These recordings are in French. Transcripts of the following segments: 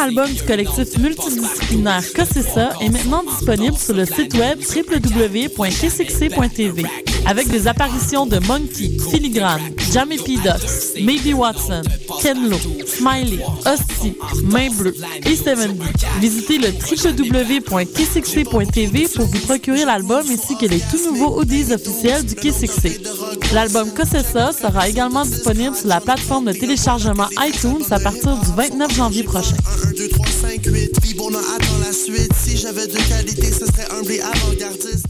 Album du collectif multidisciplinaire Cossessa est maintenant disponible sur le site web www.kcxc.tv avec des apparitions de Monkey, Filigrane, Jamie P. Ducks, Maybe Watson, Ken Lo, Smiley, Hostie, Main Bleue et Seven. Visitez le www.kcxc.tv pour vous procurer l'album ainsi que les tout nouveaux audios officiels du Kcxc. L'album Cossessa sera également disponible sur la plateforme de téléchargement iTunes à partir du 29 janvier prochain. 1, 2, 3, 5, 8, attend la suite. Si j'avais de qualité, ce serait un avant-gardiste.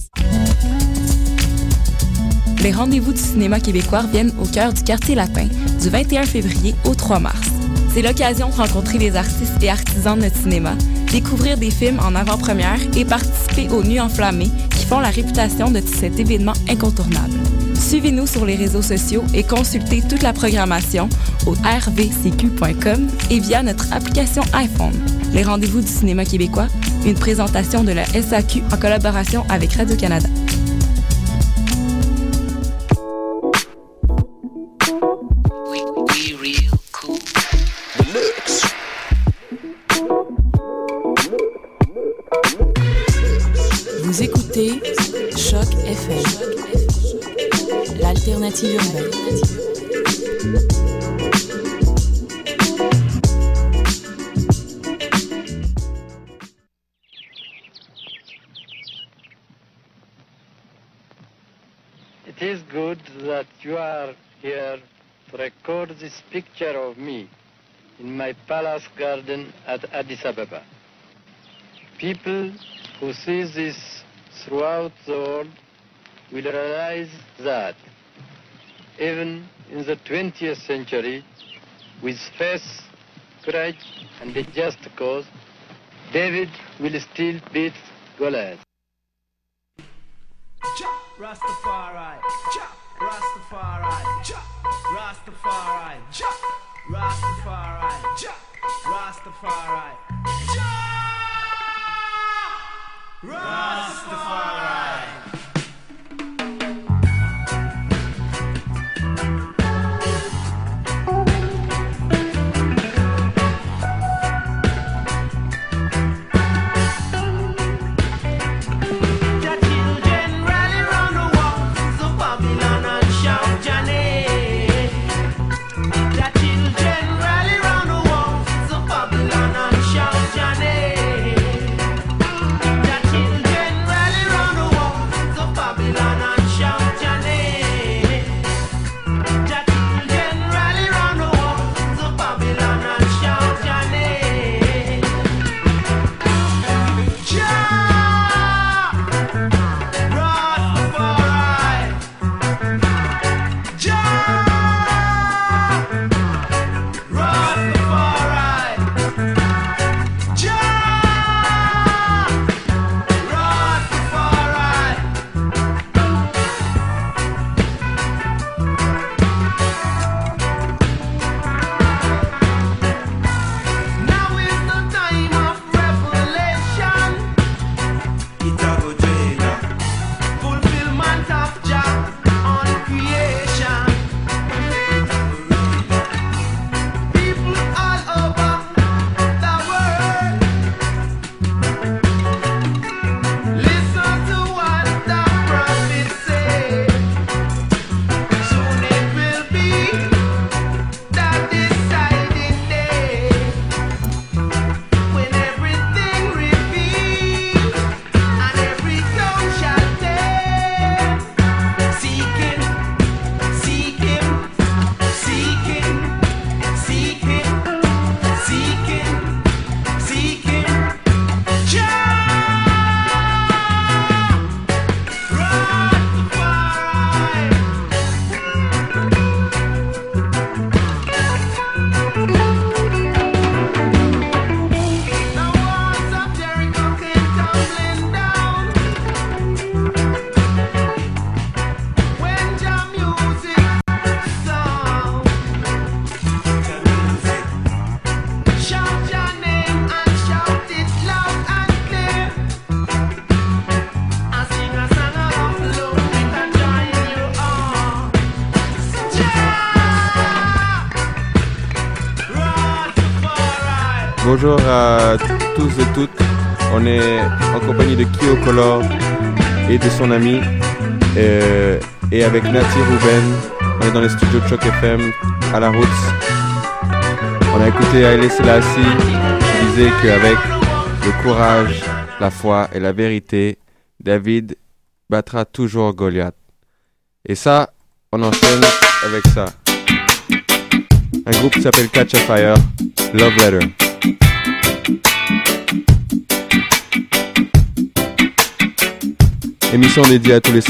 Les rendez-vous du cinéma québécois viennent au cœur du quartier latin du 21 février au 3 mars. C'est l'occasion de rencontrer les artistes et artisans de notre cinéma, découvrir des films en avant-première et participer aux Nuits enflammées qui font la réputation de cet événement incontournable. Suivez-nous sur les réseaux sociaux et consultez toute la programmation au rvcq.com et via notre application iPhone. Les rendez-vous du cinéma québécois, une présentation de la SAQ en collaboration avec Radio-Canada. Urbaine. It is good that you are here to record this picture of me in my palace garden at Addis Ababa. People who see this throughout the world will realize that even in the 20th century, with faith, courage, and a just cause, David will still beat Goliath. Rastafari, Rastafari, Rastafari, Rastafari, Rastafari, Rastafari. Bonjour à tous et toutes. On est en compagnie de Kyo Color et de son ami. Euh, et avec Nati Ruben, on est dans les studios de Choc FM à la route. On a écouté Haile Selassie qui disait qu'avec le courage, la foi et la vérité, David battra toujours Goliath. Et ça, on enchaîne avec ça. Un groupe qui s'appelle Catch a Fire, Love Letter. Émission dédiée à tous les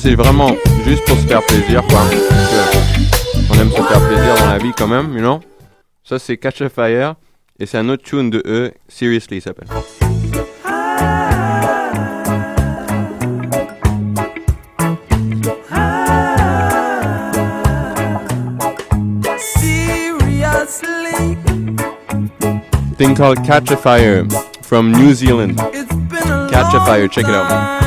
c'est vraiment juste pour se faire plaisir, quoi. on aime se faire plaisir dans la vie quand même, you know? Ça, c'est Catch a Fire. Et c'est un autre tune de eux, Seriously, il s'appelle. Thing called Catch a Fire from New Zealand. Catch a Fire, check it out.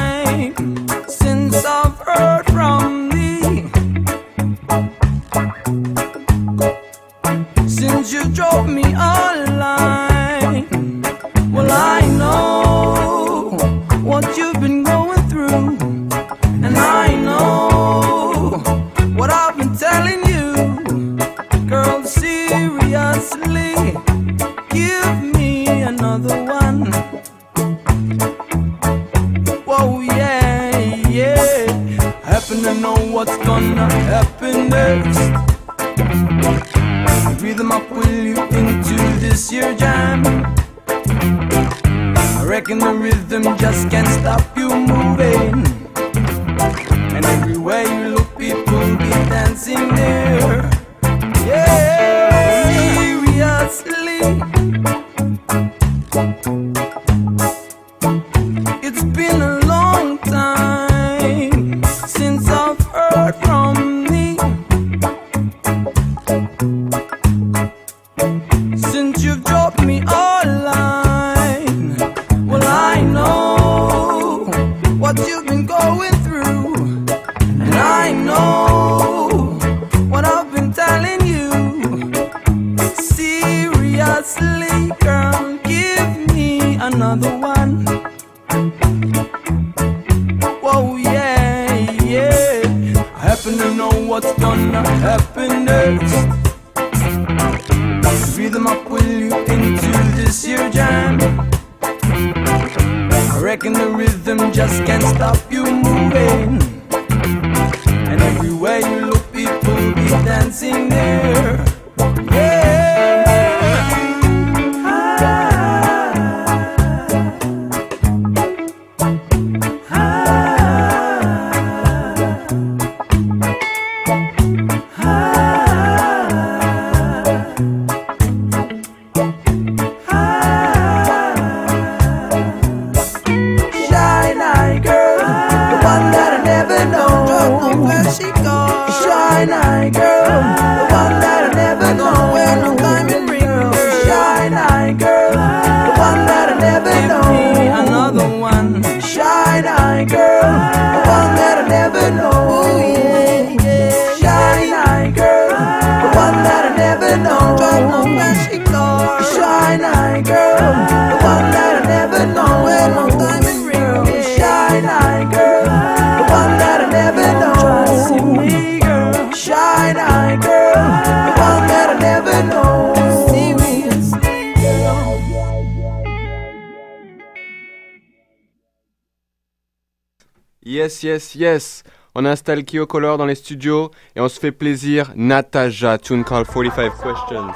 Yes, yes. On installe Kyo Color dans les studios et on se fait plaisir. Nataja, tune call 45 questions.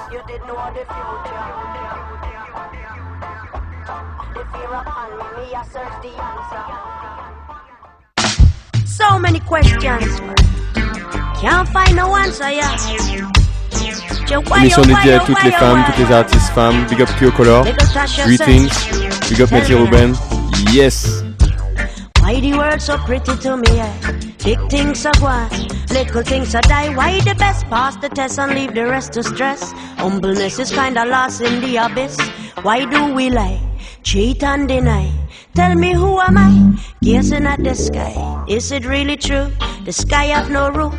So many questions. Can't find no answer, yeah. Émission dédiée à toutes les femmes, toutes les artistes femmes. Big up Kyo Color. Greetings. Big up Mathieu Ruben. Yes. Why the world so pretty to me, yeah? Big things are gone, little things are die. Why the best pass the test and leave the rest to stress? Humbleness is kinda lost in the abyss. Why do we lie, cheat and deny? Tell me who am I? Gazing at the sky. Is it really true? The sky have no roof.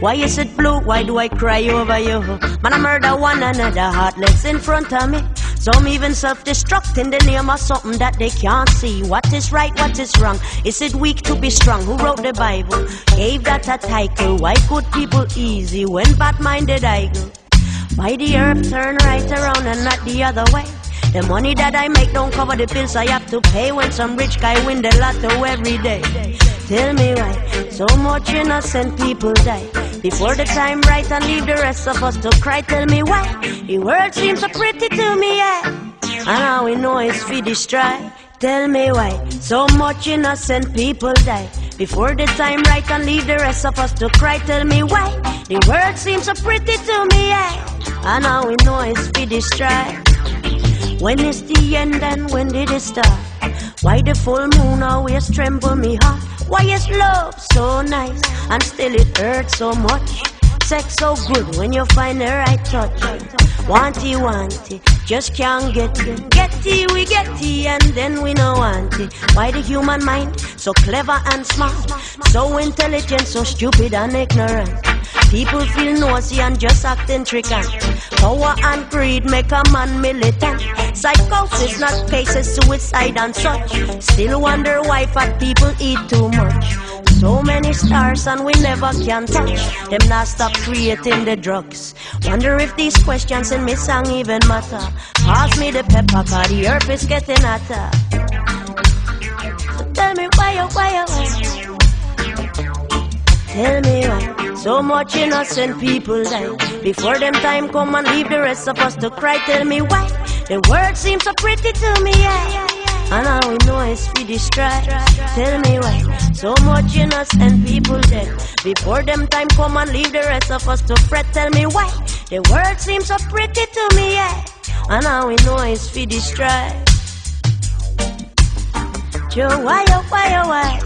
Why is it blue? Why do I cry over you? Man, I murder one another heartless in front of me. Some even self-destruct in the name of something that they can't see. What is right, what is wrong? Is it weak to be strong? Who wrote the Bible? Gave that a title. Why good people easy when bad-minded I go? Why the earth turn right around and not the other way? The money that I make don't cover the bills I have to pay when some rich guy win the lotto every day. Tell me why so much innocent people die before the time right and leave the rest of us to cry. Tell me why the world seems so pretty to me, yeah. And now we know it's for destroy. Tell me why so much innocent people die before the time right and leave the rest of us to cry. Tell me why the world seems so pretty to me, yeah. And now we know it's for destroy. When is the end and when did it start? Why the full moon always tremble me heart? Why is love so nice and still it hurts so much? Sex so good when you find the right touch. Wanty, wanty, just can't get it. Get it, we getty, and then we no want it. Why the human mind so clever and smart, so intelligent, so stupid and ignorant? People feel nosy and just act intricate. Power and greed make a man militant. Psychosis, not cases, suicide and such. Still wonder why fat people eat too much. So many stars and we never can touch. Them not stop creating the drugs. Wonder if these questions in me song even matter. Pass me the pepper, cause the earth is getting hotter. So tell me why, oh, why, oh, why. Tell me why so much innocent people die before them time come and leave the rest of us to cry. Tell me why the world seems so pretty to me, yeah. And all we know is we destroy. Tell me why so much innocent people dead before them time come and leave the rest of us to fret. Tell me why the world seems so pretty to me, yeah. And all we know is we destroy. Joe, why, oh, why, oh, why?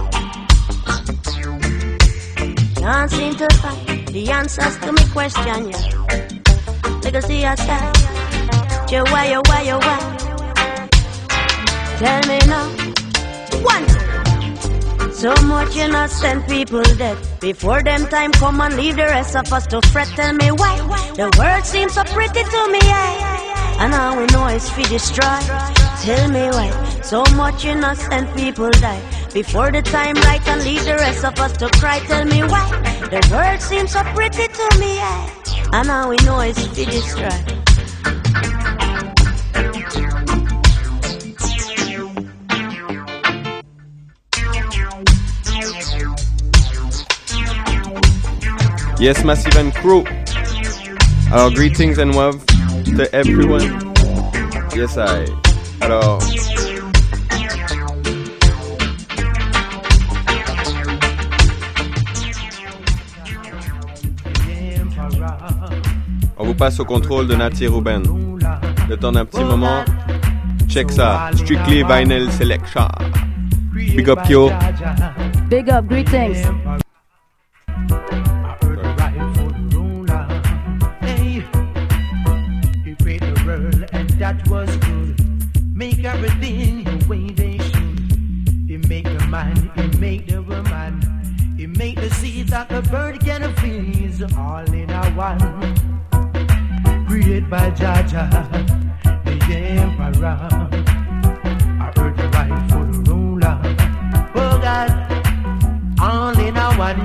Can't seem to find the answers to me question, yeah. Legacy aside, Joe, why, oh, why, oh, why? Tell me now, one. So much innocent people dead before them time come and leave the rest of us to fret. Tell me why the world seems so pretty to me, yeah. And now we know it's for destroy. Tell me why so much innocent people die before the time right and leave the rest of us to cry. Tell me why The world seems so pretty to me, yeah. And now we know it's to destroy. Yes, Massive and Crew. Alors, greetings and love to everyone. Yes, I. Alors. On vous passe au contrôle de Nati Ruben. Le temps petit moment. Check ça. Strictly Vinyl Selection. Big up Kyo. Big up, greetings. Everything the way they should. He make the man, he make the woman. He make the seed that the bird can feed. All in a one. Created by Jaja, the emperor. I heard the right for the ruler. Oh God, all in a one.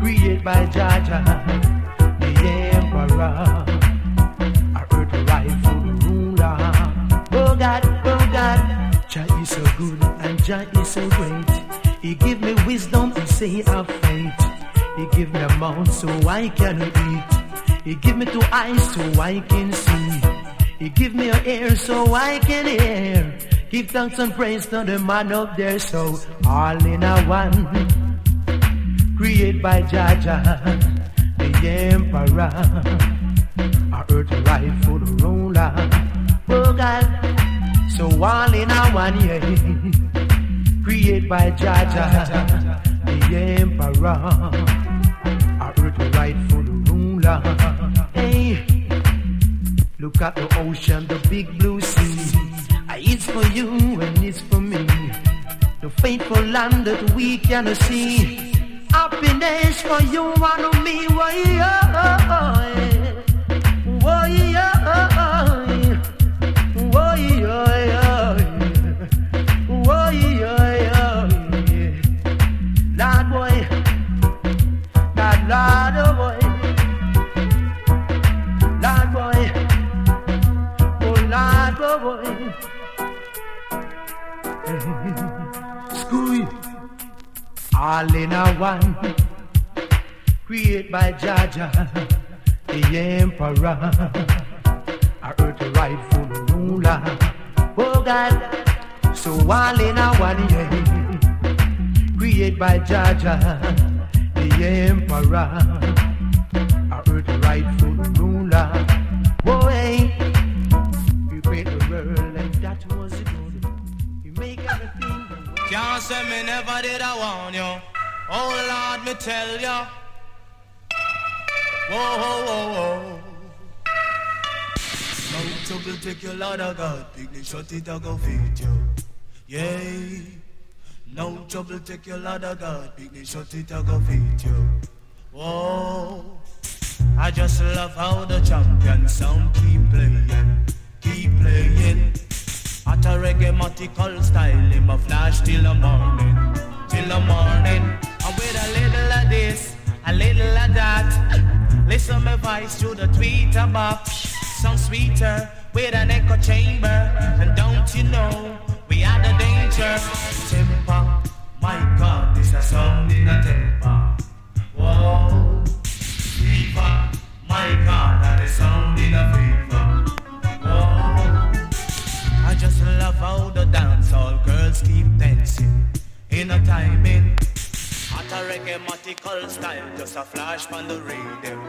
Created by Jaja, the emperor. Jah is so great. He give me wisdom, he say of faith. He give me a mouth so I can eat. He give me two eyes so I can see. He give me a ear so I can hear. Give thanks and praise to the man up there, so all in a one. Created by Jaja, the emperor. I the rightful ruler. Oh God. So all in a one year, created by Jaja, the emperor, the rightful ruler. Hey, look at the ocean, the big blue sea. It's for you and it's for me. The faithful land that we can see. Happiness for you and me. Why, oh, oh, oh all in a one, created by Jaja, the emperor, heard the rightful ruler. Oh God, so all in a one, yeah, created by Jaja, the emperor, I heard the rightful ruler. Hey, you create the world and that was good. You make everything. Can't say me never did I warn you. Oh Lord, me tell ya. Whoa, whoa, whoa, whoa. No trouble take your Lord of God. Picnic shut it, I go feed you. Yeah. No trouble take your of God. Picnic shut it, I go feed you. Whoa. I just love how the champion sound keep playing, keep playing. At a reggae style, him a flash till the morning, till the morning. And with a little of this, a little of that. Listen my voice through the tweeter box, sound sweeter with an echo chamber. And don't you know we are the danger? A flash on the rhythm,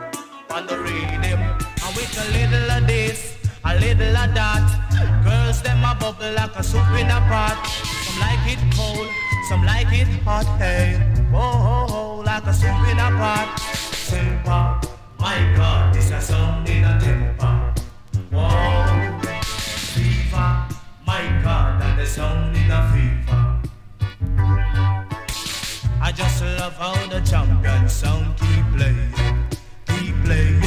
on the rhythm. And with a little of this, a little of that, girls them a bubble like a soup in a pot. Some like it cold, some like it hot. Hey, oh, oh, oh like a soup in a pot. Simple, my God, this a sound in a temper. Whoa, fever. My God, and the sound in a fever. I just love how the champion sound keep playing, keep playing.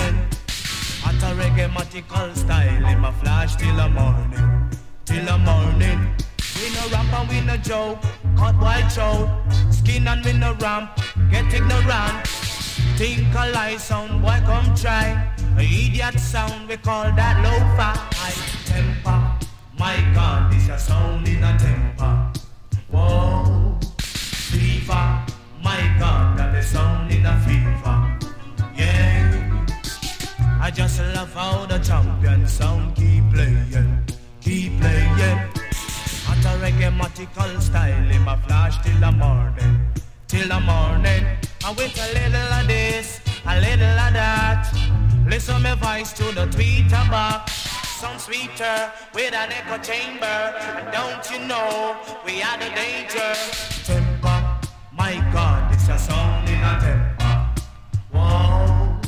At a reggae style, in my flash till the morning, till the morning. We no rap and we no joke, cut white show. skin and me no ramp. Get ignorant. Think a lie sound, boy come try. A idiot sound, we call that low-fi. Temper. My God, this a sound in a temper. Whoa. Fever. My God, that is sound in a fever. Yeah. I just love how the champion sound keep playing, keep playing. At a reggae style in my flash till the morning, till the morning. I wait a little of this, a little of that. Listen my voice to the tweeter box. Sweeter with an echo chamber. And don't you know we are the danger? Temper, my God, it's a song in a temper. Whoa,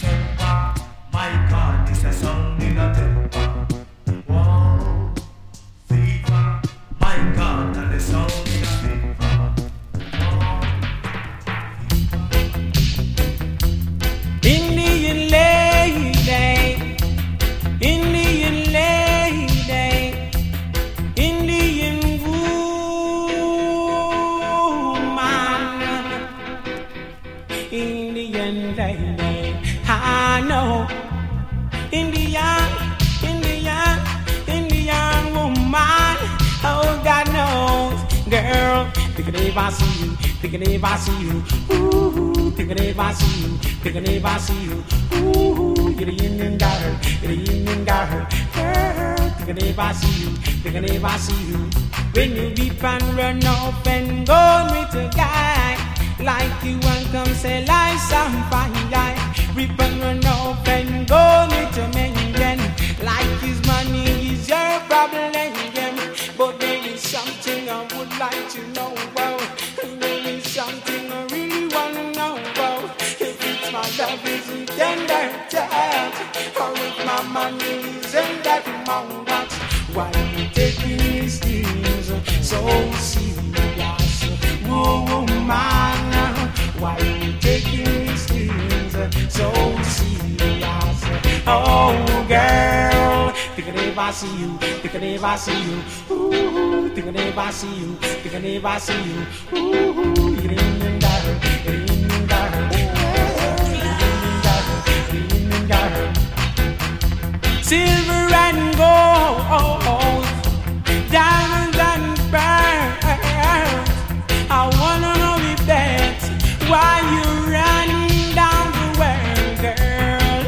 temper, my God, it's a song in a temper. Whoa, fever, my God, and the song if I see you, thinking if I see you, ooh, thinking if I see you, thinking if I see you, ooh, you're the Indian got her, you're the Indian got her. Thinking if I see you, thinking if I see you, when you beep and run off and go meet a guy like you and come say like some fine guy, rip amount, why you taking things? So serious? You taking these things? So serious? Oh, girl, thinking if I see you, I see you, ooh, thinking if I see you, thinking if I see you, ooh, you're Silver and gold, diamonds and pearls. I wanna know if that's why you're running down the world, girl.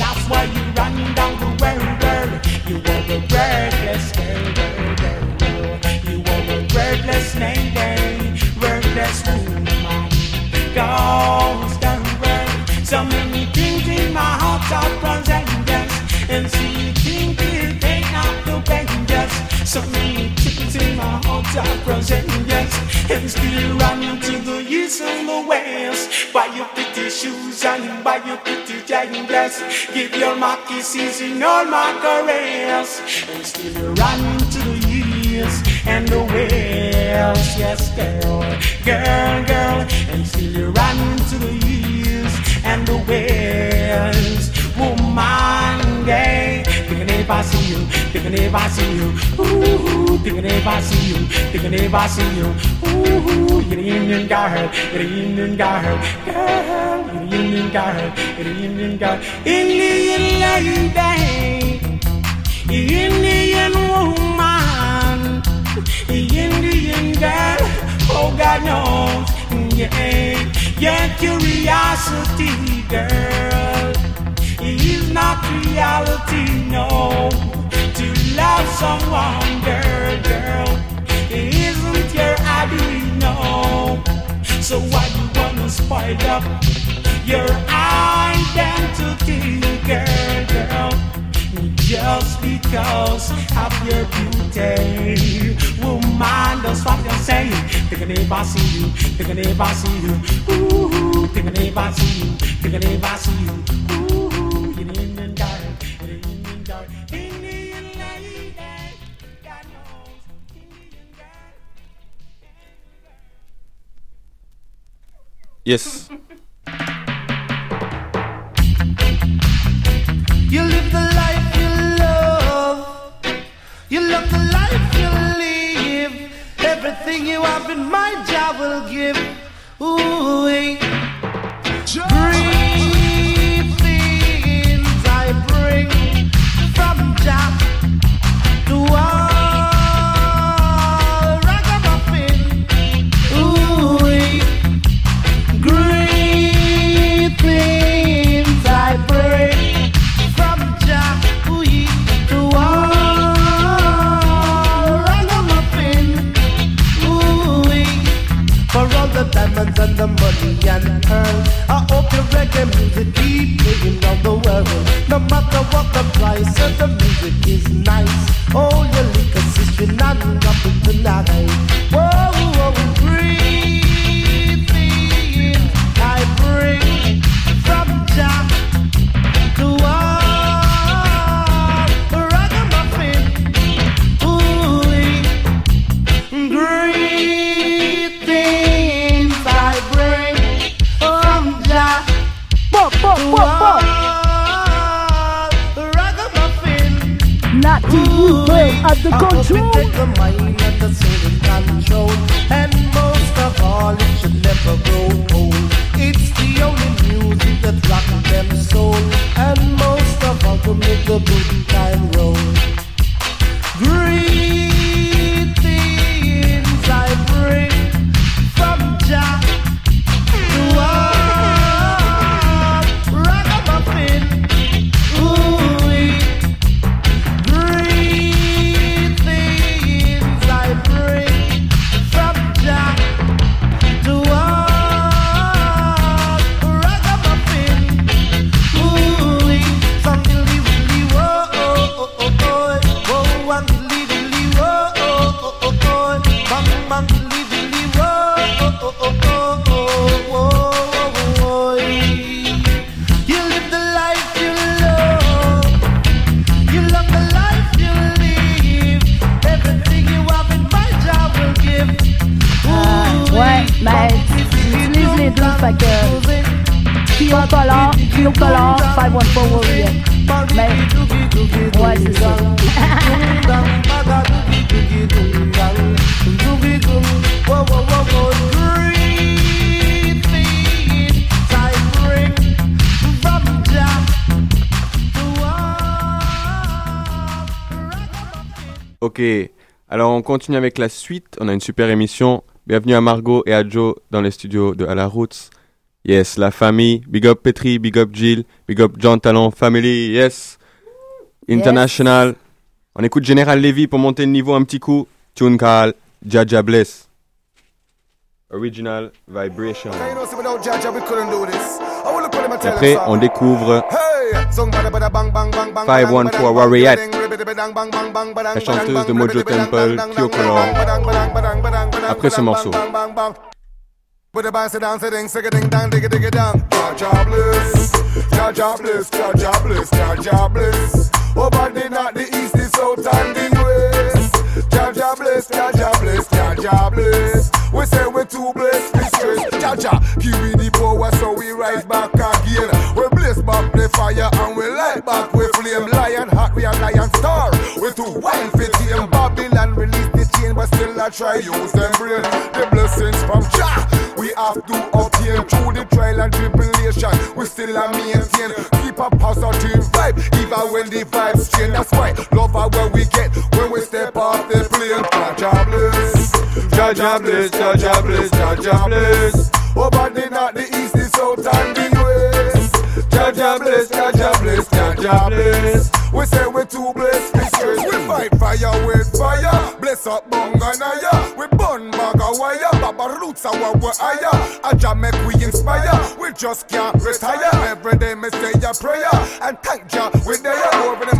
That's why you're running down the world, girl. You are a wordless girl, girl, girl. You are a wordless lady, wordless woman. Goes the world. So many things in my heart are transcendence, So many things in my heart are transcendence, and still running to the east and the west. Buy your pretty shoes and buy your pretty dress. Give your my kisses in all my careers, and still running to the east and the west. Yes, girl, girl, girl, and still running to the east and the west. Woman, gay. If I see you, thinking if I see you, ooh, thinking if I see you, thinking if I see you, ooh, you're the Indian girl, you're the Indian girl, girl, you're the Indian girl, you're the Indian girl, Indian lady, Indian woman, Indian girl, oh God knows, yeah, your curiosity, girl is not reality, no. To love someone, girl, girl, it isn't your hobby, no. So why you wanna spoil up your identity, girl, girl? Just because of your beauty, woman, that's what you're saying. Thinking if I see you, thinking if I see you, ooh, thinking if I see you, thinking if I see you, ooh, Yes. No matter what the price, and the music is nice. Oh, compromise. Ok, alors on continue avec la suite. On a une super émission. Bienvenue à Margot et à Joe dans les studios de À la Roots. Yes, la famille. Big up Petri, big up Jill, big up John Talon, family. Yes. International. On écoute Général Levy pour monter le niveau un petit coup. Tune call Jaja Bless. Original Vibration. Après, on découvre 514 Warrior. La chanteuse de Mojo Temple, Kyo Color. Après ce morceau. A a a. We say we too blessed, mistress. Jah Jah, give me the power, so we rise back again. We blaze back the fire, and we light back we flame. Lion heart, we are lion star. We too wild for tame. Babylon release the chain, but still I try use them brain. The blessings from Jah. We have to obtain through the trial and tribulation. We still a maintain. Keep a positive vibe, even when the vibes change. That's why love are where we get when we step off the plane. Jah bless, Jah bless, Jah bless, Jah bless. But the not the east, the south, and the west. Jah bless, Jah bless, Jah bless. We say we too blessed, mistress. We fight fire with fire. Bless up Bunganaya. We burn of wire. Baba roots are what we're higher. A make we inspire. We just can't retire. Every day me say a prayer. And thank Jah. We there over the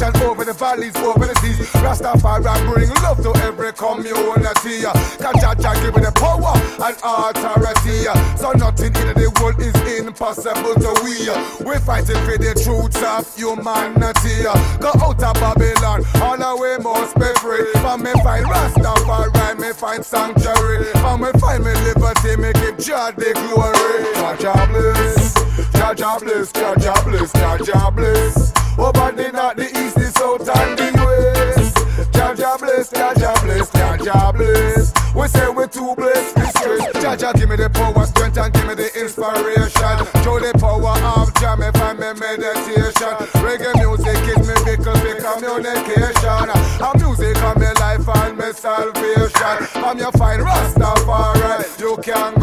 over the over the valleys, over the seas. Rastafari bring love to every community. Cause Jah Jah give the power and authority. So nothing in the world is impossible to we. We fighting for the truths of humanity. Go out of Babylon, all the way must be free. For me find Rastafari, me find sanctuary. For me find me liberty, me give Jah the glory. Jah Jah bless, Jah bless, Jah bless, Jah Jah Oh, Over the north, the east, the south, and the west. Jah Jah bless, Jah Jah bless, Jah Jah bless. We say we too blessed, mistress. Jaja, give me the power, strength, and give me the inspiration. Show the power of jam if I'm a meditation. Reggae music is me vehicle for communication. And music is my life and me salvation. I'm your fine Rastafari, you can't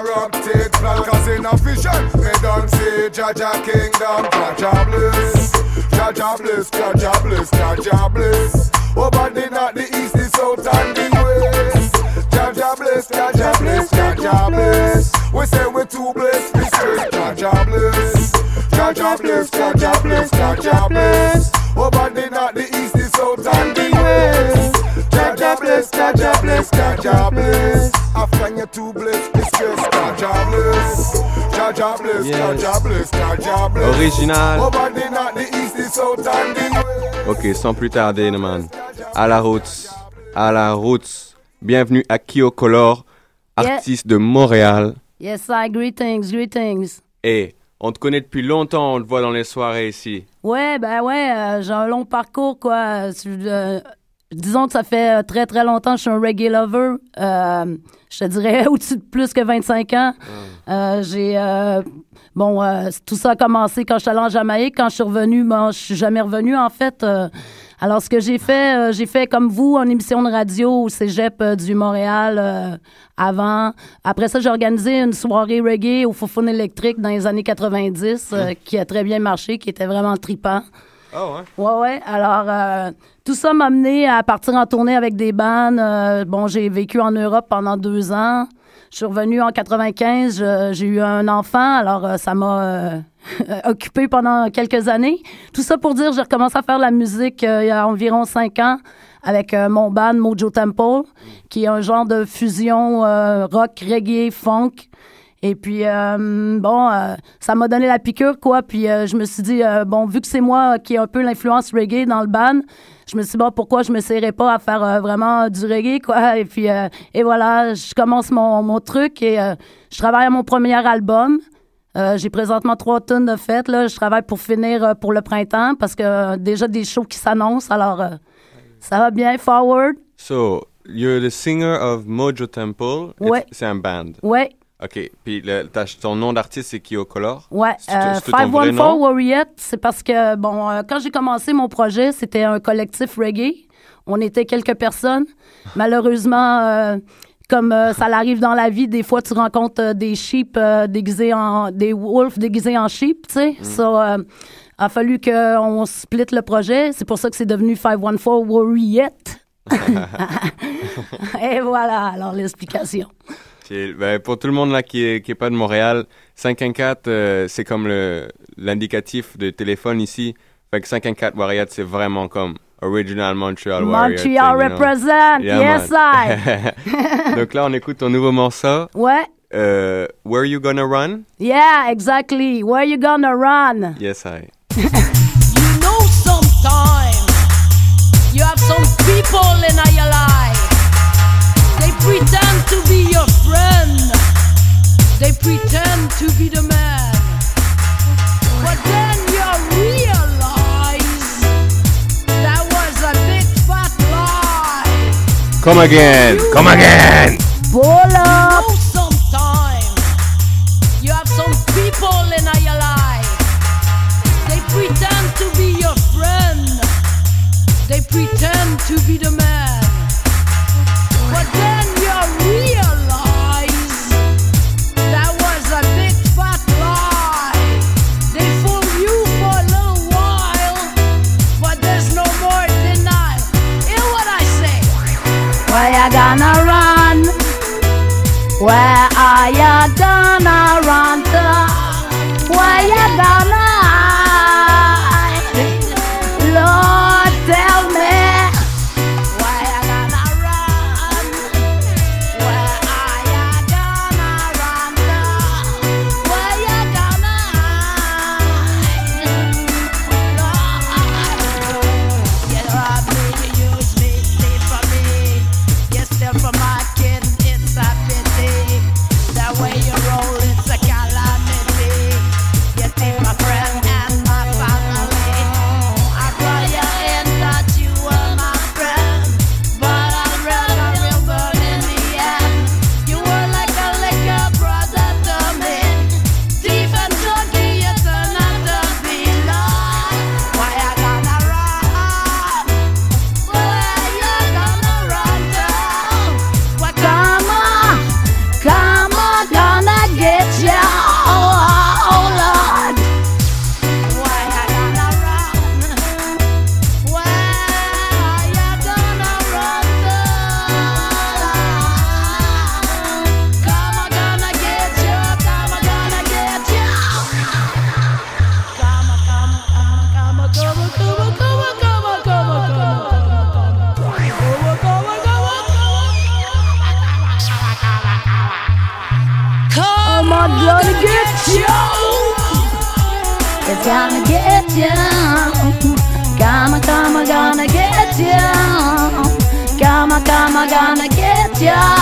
corrupted plan. Cause in a vision, me don't see Jaja kingdom, Jaja bliss. Jaja bliss, Jaja bliss, Jaja bliss. Over the north, the east, the south, and the west. Jaja bliss, Jaja bliss, Jaja bliss. We say we too blessed, we straight Jaja bliss. Jaja bliss, Jaja bliss, Jaja bliss. Over the north, the east, the south, and the west. Jaja bliss, Jaja bliss, Jaja bliss. Jaja. Jaja. Jaja Jaja. Original. Ok, sans plus tarder, man. À la route. À la route. Bienvenue à Kyo Color, Yeah. artiste de Montréal. Yes, I greetings, greetings. Et on te connaît depuis longtemps, on te voit dans les soirées ici. Ouais, ben ouais, euh, j'ai un long parcours, quoi. Euh, disons que ça fait euh, très, très longtemps que je suis un reggae lover. Euh, je te dirais au-dessus de plus que 25 ans. Euh, j'ai... euh, bon, euh, tout ça a commencé quand je suis allée en Jamaïque. Quand je suis revenue, bon, je suis jamais revenue, en fait. Euh, alors, ce que j'ai fait, j'ai fait comme vous, en émission de radio au cégep du Montréal euh, avant. Après ça, j'ai organisé une soirée reggae au Fofone électrique dans les années 90 euh, qui a très bien marché, qui était vraiment tripant. Oh, ouais? Alors, euh, tout ça m'a amené à partir en tournée avec des bandes. Euh, bon, j'ai vécu en Europe pendant deux ans. Je suis revenue en 95. je- J'ai eu un enfant, alors euh, ça m'a occupé pendant quelques années. Tout ça pour dire, j'ai recommencé à faire de la musique il y a environ cinq ans avec mon band Mojo Temple, qui est un genre de fusion rock, reggae, funk. Et puis, euh, bon, euh, ça m'a donné la piqûre, quoi. Puis, euh, je me suis dit, bon, vu que c'est moi qui ai un peu l'influence reggae dans le band, je me suis dit, bon, pourquoi je me m'essayerais pas à faire vraiment du reggae, quoi? Et puis, et voilà, je commence mon, mon truc et je travaille à mon premier album. J'ai présentement trois tonnes de fêtes, là. Je travaille pour finir pour le printemps parce que déjà des shows qui s'annoncent, alors ça va bien, forward. So, you're the singer of Mojo Temple. Ouais. C'est un band. Ouais. Ok, puis le- ta- ton nom d'artiste, c'est Kyo Color? Ouais, euh, c'est ton vrai 514 nom? Warrior, c'est parce que, bon, euh, quand j'ai commencé mon projet, c'était un collectif reggae. On était quelques personnes. Malheureusement, euh, comme euh, ça l'arrive dans la vie, des fois, tu rencontres des sheep déguisés en... des wolves déguisés en sheep, tu sais. So, euh, a fallu qu'on split le projet. C'est pour ça que c'est devenu 514 Warrior. Et voilà, alors l'explication. Chill. Ben, pour tout le monde là qui est, qui est pas de Montréal, 514, euh, c'est comme le l'indicatif de téléphone ici. Fait que 514 Warrior, c'est vraiment comme Original Montreal Warrior. Montreal thing, you know? represent, Yeah, yes man. I. Donc là, on écoute ton nouveau morceau. Ouais. Euh, Where You Gonna Run? Yeah, exactly. Where you gonna run? Yes, I. You know sometimes you have some people in your life. They pretend to be your. They pretend to be the man. But then you realize that was a big fat lie. Come again! Come again! Pull up! You know sometimes you have some people in your life. They pretend to be your friend. They pretend to be the man. Gonna run? Where are you gonna run gonna get ya, Gonna, gonna, gonna get ya, Gonna, gonna, gonna get ya.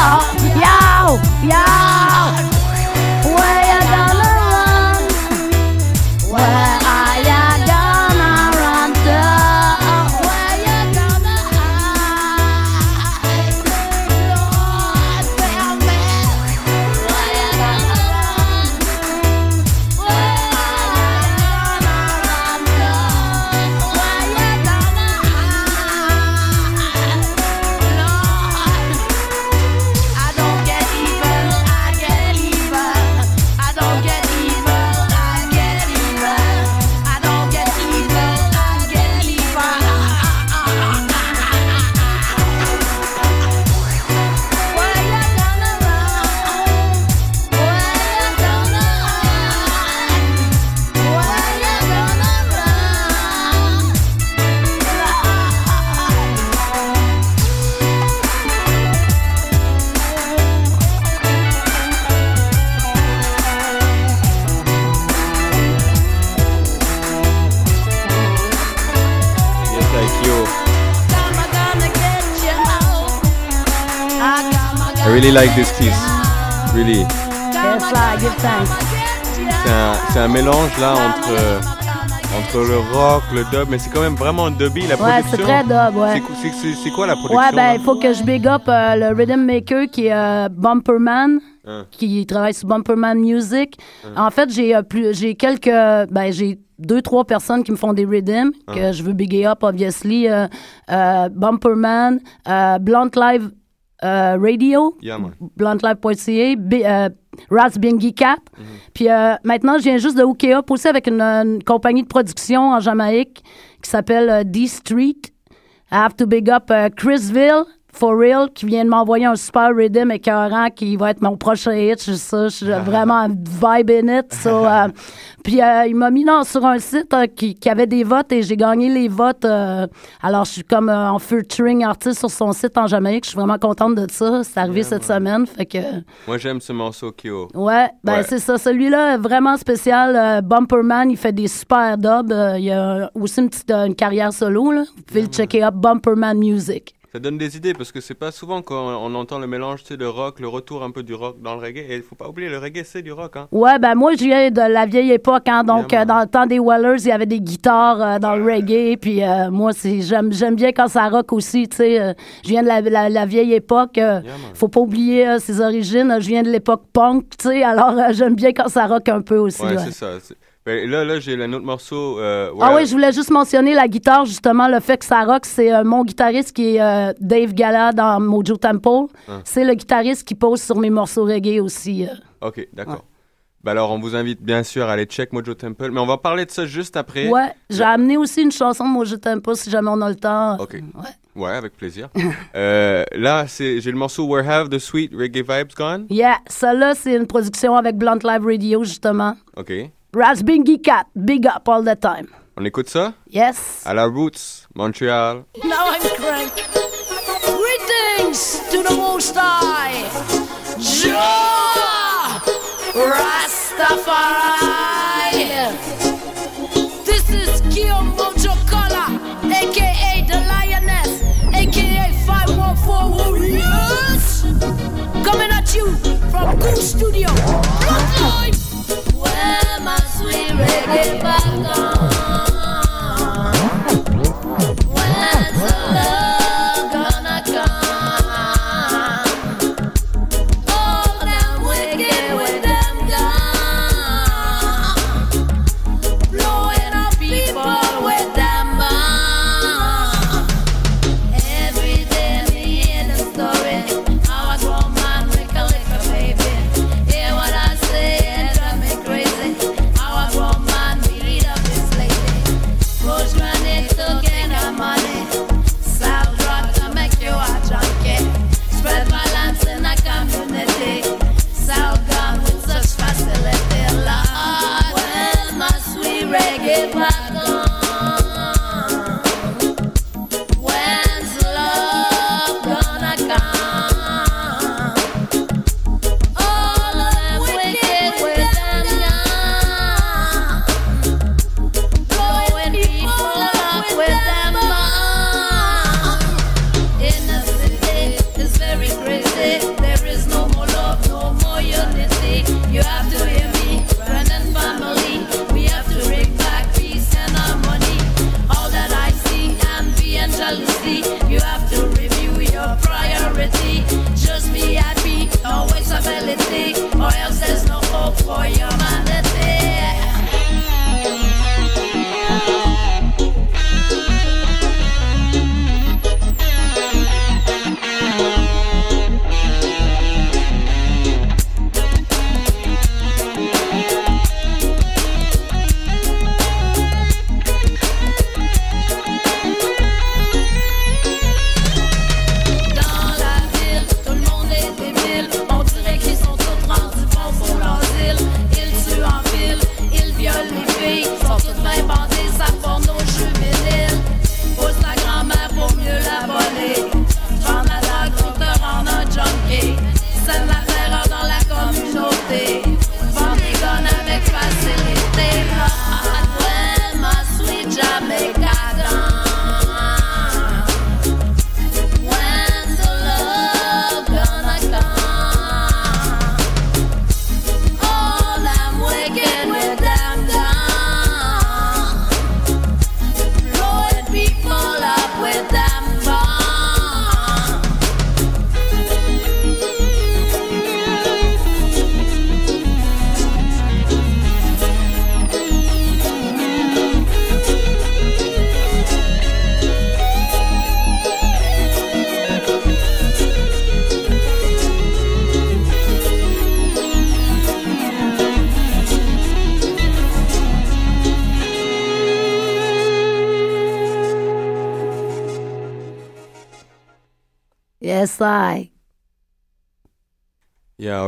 Really like this kiss. Really. C'est un, mélange là entre, euh, entre le rock, le dub, mais c'est quand même vraiment dubby la Ouais, production. c'est très dub, ouais. C'est quoi la production Ouais, ben, il faut que je big up euh, le rhythm maker qui est euh, Bumperman, Hein. qui travaille sur Bumperman Music. En fait, j'ai euh, plus, j'ai quelques, ben, j'ai deux, trois personnes qui me font des rhythms que Hein. je veux bigger up, obviously. Euh, euh, Bumperman, euh, Blunt Live euh, Radio, Yeah, man. bluntlive.ca, B- euh, Raz Bingy Cat. Mhm. Puis euh, maintenant, je viens juste de hooker up aussi avec une, une compagnie de production en Jamaïque qui s'appelle euh, D-Street. I have to big up euh, Chrisville, for real, qui vient de m'envoyer un super rhythm écœurant qui va être mon prochain hit. Je suis ça, je suis vraiment vibe in it. So, euh, puis euh, il m'a mis sur un site euh, qui, qui avait des votes et j'ai gagné les votes. euh, alors, je suis comme en featuring artiste sur son site en Jamaïque. Je suis vraiment contente de ça. C'est arrivé cette semaine. Fait que. Moi j'aime ce morceau Kyo. Ouais, ben Ouais. c'est ça. Celui-là, est vraiment spécial. Bumperman, il fait des super dubs. il a aussi une petite une carrière solo. Là. Vous pouvez le checker up, Bumperman Music. Ça donne des idées parce que c'est pas souvent qu'on on entend le mélange tu sais, de rock, le retour un peu du rock dans le reggae. Et il faut pas oublier, le reggae c'est du rock. Hein. Ouais, ben moi, je viens de la vieille époque. Hein, donc, euh, dans le temps des Wellers, il y avait des guitares euh, dans le reggae. Puis euh, moi, j'aime j'aime bien quand ça rock aussi. Tu sais, je viens de la, la, la vieille époque. faut pas oublier ses origines. Je viens de l'époque punk. Tu sais, alors j'aime bien quand ça rock un peu aussi. Ouais, ouais. c'est ça. Ben, là, là j'ai un autre morceau. euh, Ah Where- oui, je voulais juste mentionner la guitare, justement, le fait que ça rock, c'est euh, mon guitariste qui est euh, Dave Gala dans Mojo Temple. Hein. C'est le guitariste qui pose sur mes morceaux reggae aussi. Ok, d'accord. Ben alors, on vous invite bien sûr à aller check Mojo Temple, mais on va parler de ça juste après. Ouais, j'ai amené aussi une chanson de Mojo Temple si jamais on a le temps. Ok. Ouais, avec plaisir. Euh, là, c'est j'ai le morceau Where Have the Sweet Reggae Vibes Gone? Yeah, celle-là, c'est une production avec Blunt Live Radio, justement. Ok. Raspberry Cat, big up all the time. On écoute ça Yes. À la Roots, Montréal. Now I'm crank. Greetings to the Most High. Jah Rastafari. This is Guillaume Mojo Collar, aka the Lioness, aka 514 Warriors. Coming at you from Goose Studio. Bloodline. Back on?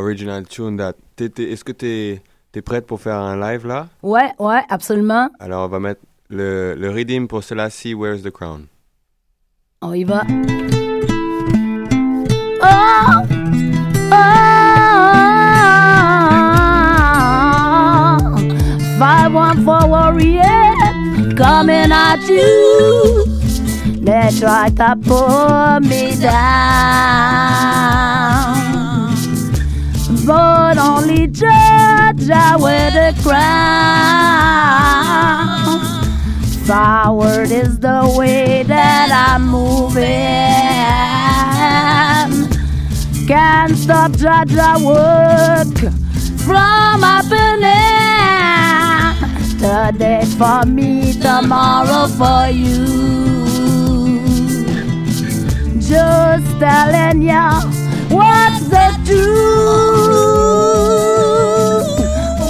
Original tune that. Est-ce que t'es es prête pour faire un live là Ouais, ouais, absolument. Alors on va mettre le, le redeem pour Selassie, Where's the Crown. On y va. Oh, oh, five one four warrior coming at you. They try to pull me down, but only judge I wear the crown. Forward is the way that I'm moving. Can't stop judge I work from happening. Today for me, tomorrow for you. Just telling ya what's the truth.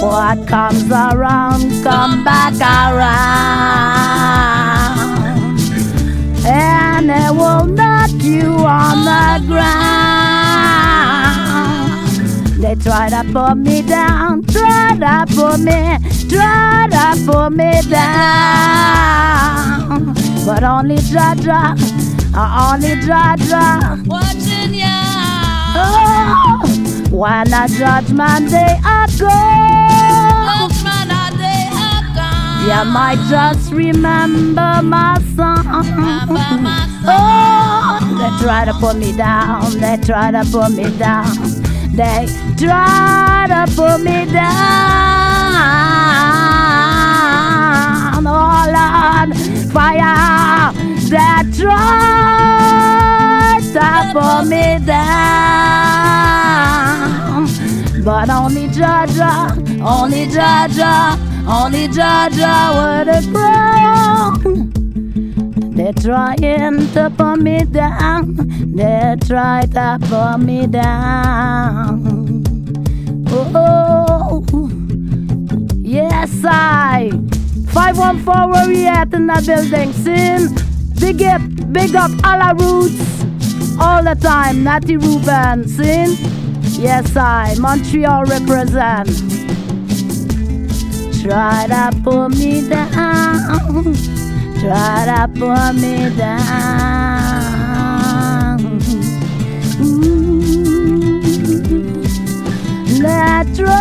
What comes around, come back around. And it will knock you on the ground. They try to put me down, try to put me, try to put me down. But only Jaja, uh, only Jaja. Oh, when a judgment day I go. You might just remember my song. Oh, they try to put me down. They try to put me down. They try to put me down. Oh Lord, fire. They try to put me down. But only Jaja, only Jaja, only Jaja would have grown. They're trying to put me down. They try to put me down. Oh, oh. yes, I. 514 where we at in the building. Sin, big up, big up all our roots. All the time, Natty Ruben. Sin, yes, I. Montreal represent. Try to put me down. Try to put me down. Ooh. They try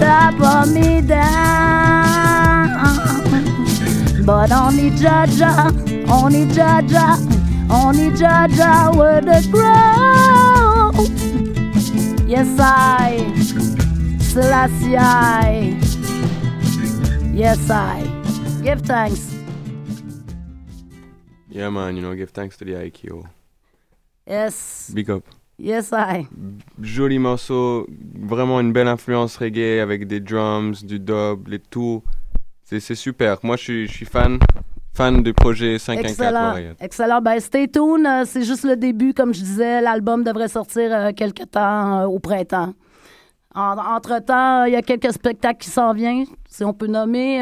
to put me down. But only Jaja, only Jaja, only Jaja with the grow. Yes, I. Selassie, I. Yes, I. Give thanks. Yeah man, you know, give thanks to the IKO. Yes. Big up. Yes, I. Joli morceau, vraiment une belle influence reggae avec des drums, du dub, les tout. C'est super. Moi je suis fan, fan du projet 514 Excellent. Excellent. Ben, stay tuned. Euh, C'est juste le début. Comme je disais, l'album devrait sortir euh, quelque temps euh, au printemps. En- Entre-temps, il y a quelques spectacles qui s'en viennent, si on peut nommer.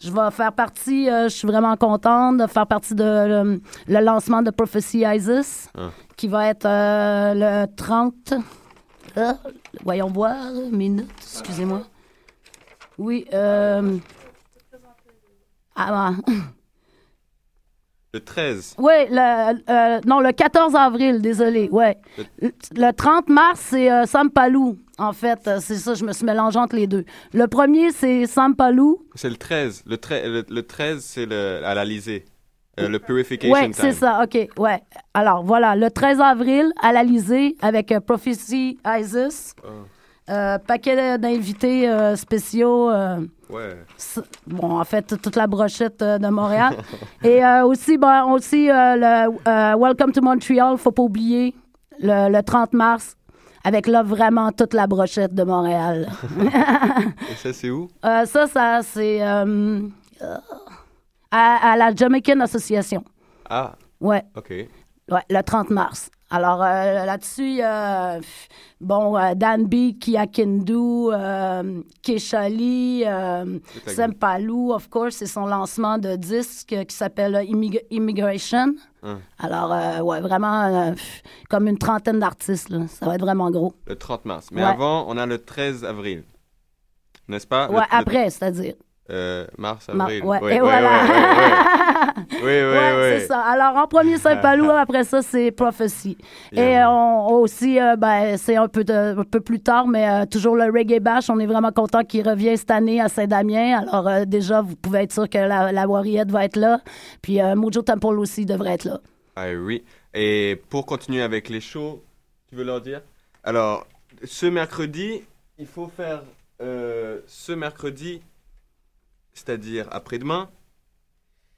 Je vais faire partie, je suis vraiment contente de faire partie de le, lancement de Prophecy Isis, Ah. qui va être le 30. Ah, voyons voir, minute, excusez-moi. Oui, euh, ah, ah. Le 13. Oui, le, euh, non, le 14 avril, désolé, ouais. Le, le 30 mars, c'est euh, Sampalou, en fait. Euh, C'est ça, je me suis mélangée entre les deux. Le premier, c'est Sampalou. C'est le 13. Le, tre- le, le 13, c'est à l'Alizé. Euh, le Purification Oui, Time. c'est ça, OK, ouais. Alors, voilà, le 13 avril, à l'Alizé, avec euh, Prophecy Isis. Ah. Euh, paquet d'invités euh, spéciaux. euh, Ouais. bon, en fait, toute- la brochette euh, de Montréal. Et euh, aussi, ben, aussi le Welcome to Montreal, faut pas oublier, le, le 30 mars, avec là vraiment toute la brochette de Montréal. Et ça, c'est où? Ça, ça, c'est à, à la Jamaican Association. Ah, Ouais. ok. Ouais, le 30 mars. Alors euh, là-dessus, a, bon, euh, Dan B, Kia Kindu, euh, Keshali, euh, Sempalou, of course, c'est son lancement de disque qui s'appelle euh, Immig- Immigration. Hein. Alors, euh, ouais, vraiment euh, comme une trentaine d'artistes. Ça va être vraiment gros. Le 30 mars. Mais Ouais. avant, on a le 13 avril. N'est-ce pas? Ouais, le- après, c'est-à-dire. Euh, mars, Mar- avril. ouais, Ouais, et ouais, voilà. Oui, oui, Ouais, oui. c'est ça. Alors, en premier, Saint-Palou, après ça, c'est Prophecy. Yeah, Et euh, on, aussi, euh, ben, c'est un peu, de- un peu plus tard, mais euh, toujours le Reggae Bash. On est vraiment content qu'il revient cette année à Saint-Damien. Alors, déjà, vous pouvez être sûr que la, la Warriette va être là. Puis, Mojo Temple aussi devrait être là. Ah oui. Et pour continuer avec les shows, tu veux leur dire? Alors, ce mercredi, il faut faire ce mercredi, c'est-à-dire après-demain.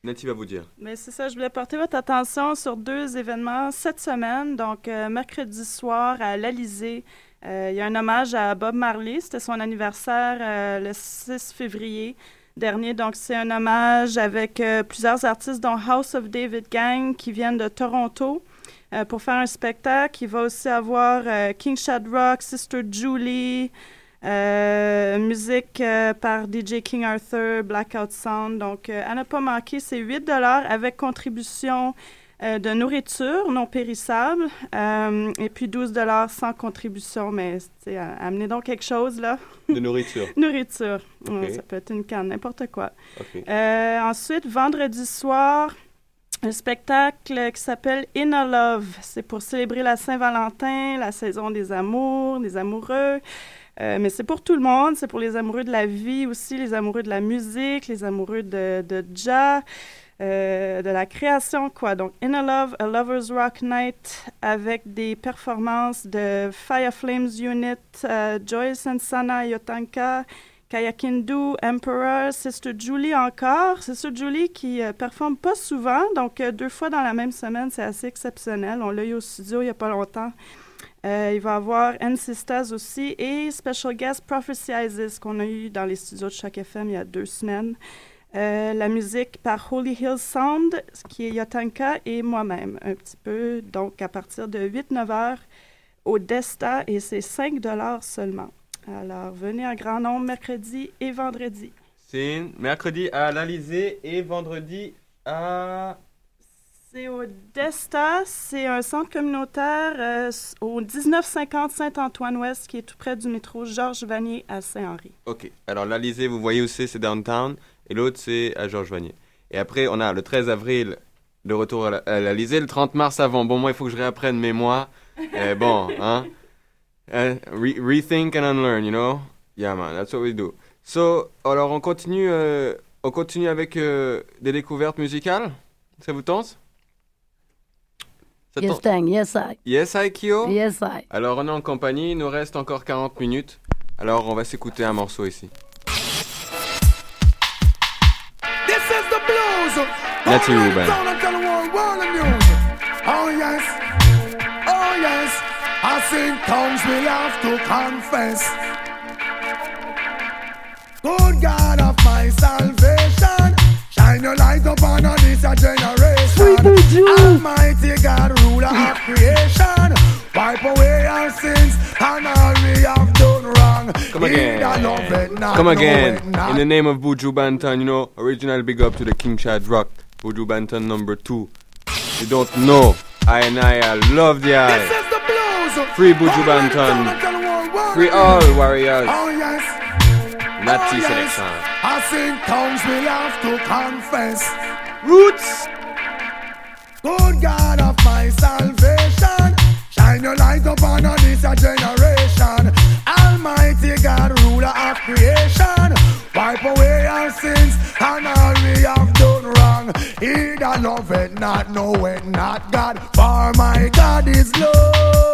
Nati va vous dire. Mais c'est ça, je voulais porter votre attention sur deux événements cette semaine. Donc, euh, mercredi soir à l'Alizé, euh, il y a un hommage à Bob Marley. C'était son anniversaire euh, le 6 février dernier. Donc, c'est un hommage avec plusieurs artistes, dont House of David Gang, qui viennent de Toronto. pour faire un spectacle, il va aussi avoir King Shadrock, Sister Julie, euh, musique euh, par DJ King Arthur, Blackout Sound. Donc, euh, à ne pas manquer, c'est 8 avec contribution de nourriture non périssable et puis 12 sans contribution. Mais amenez donc quelque chose, là. De nourriture. nourriture. Ouais, ça peut être une canne, n'importe quoi. Ensuite, vendredi soir, un spectacle qui s'appelle Inner Love. C'est pour célébrer la Saint-Valentin, la saison des amours, des amoureux. Euh, mais c'est pour tout le monde. C'est pour les amoureux de la vie aussi, les amoureux de la musique, les amoureux de, jazz, euh, de la création, quoi. Donc, Inner Love, a Lover's Rock Night avec des performances de Fire Flames Unit, euh, Joyce and Sana Yotanka, Kayakindu, Emperor, Sister Julie encore. Sister Julie qui euh, performe pas souvent, donc deux fois dans la même semaine, c'est assez exceptionnel. On l'a eu au studio il y a pas longtemps. Euh, il va y avoir N-Sisters aussi et Special Guest Prophesizes qu'on a eu dans les studios de Choc FM il y a deux semaines. Euh, la musique par Holy Hill Sound, qui est Yotanka et moi-même, un petit peu. Donc, à partir de 8-9 heures au Desta et c'est 5 seulement. Alors, venez en grand nombre mercredi et vendredi. C'est mercredi à l'Alizé et vendredi à. C'est au Desta, c'est un centre communautaire euh, au 1950 Saint-Antoine-Ouest qui est tout près du métro Georges Vanier à Saint-Henri. Ok. Alors l'Alizé, vous voyez où c'est, c'est downtown. Et l'autre, c'est à Georges Vanier. Et après, on a le 13 avril, le retour à la- à l'Alizé. Le 30 mars avant. Bon, moi, il faut que je réapprenne mes mois. Euh, bon, hein. Euh, re- rethink and unlearn, you know? Yeah, man, that's what we do. So, alors, on continue, euh, on continue avec euh, des découvertes musicales? Ça vous tente? Yes? Tang. Yes, I. Yes, I, Kyo? Yes, I. Alors, on est en compagnie, il nous reste encore 40 minutes. Alors, on va s'écouter un morceau ici. This is the blues. Natty Ruben. Oh yes, oh yes. I sing tongues will have to confess. Good God of my salvation, shine your light upon us this a generation. Almighty God, ruler of creation, wipe away our sins and all we have done wrong. Come again. Either love it, not Come again. it, In the name of Buju Banton, you know, original big up to the King Chad Rock. Buju Banton number two. You don't know. I and I, I love the eye. This is the blues. Free Buju All right, down Banton. tell the world, world Free all music. warriors. Oh yes. Natty oh, yes. selection. I sing tongues will have to confess. Roots. Good God of my salvation, shine your light upon this generation. Almighty God, ruler of creation, wipe away our sins and all we have done wrong. He that love it not, know it not God, for my God is love.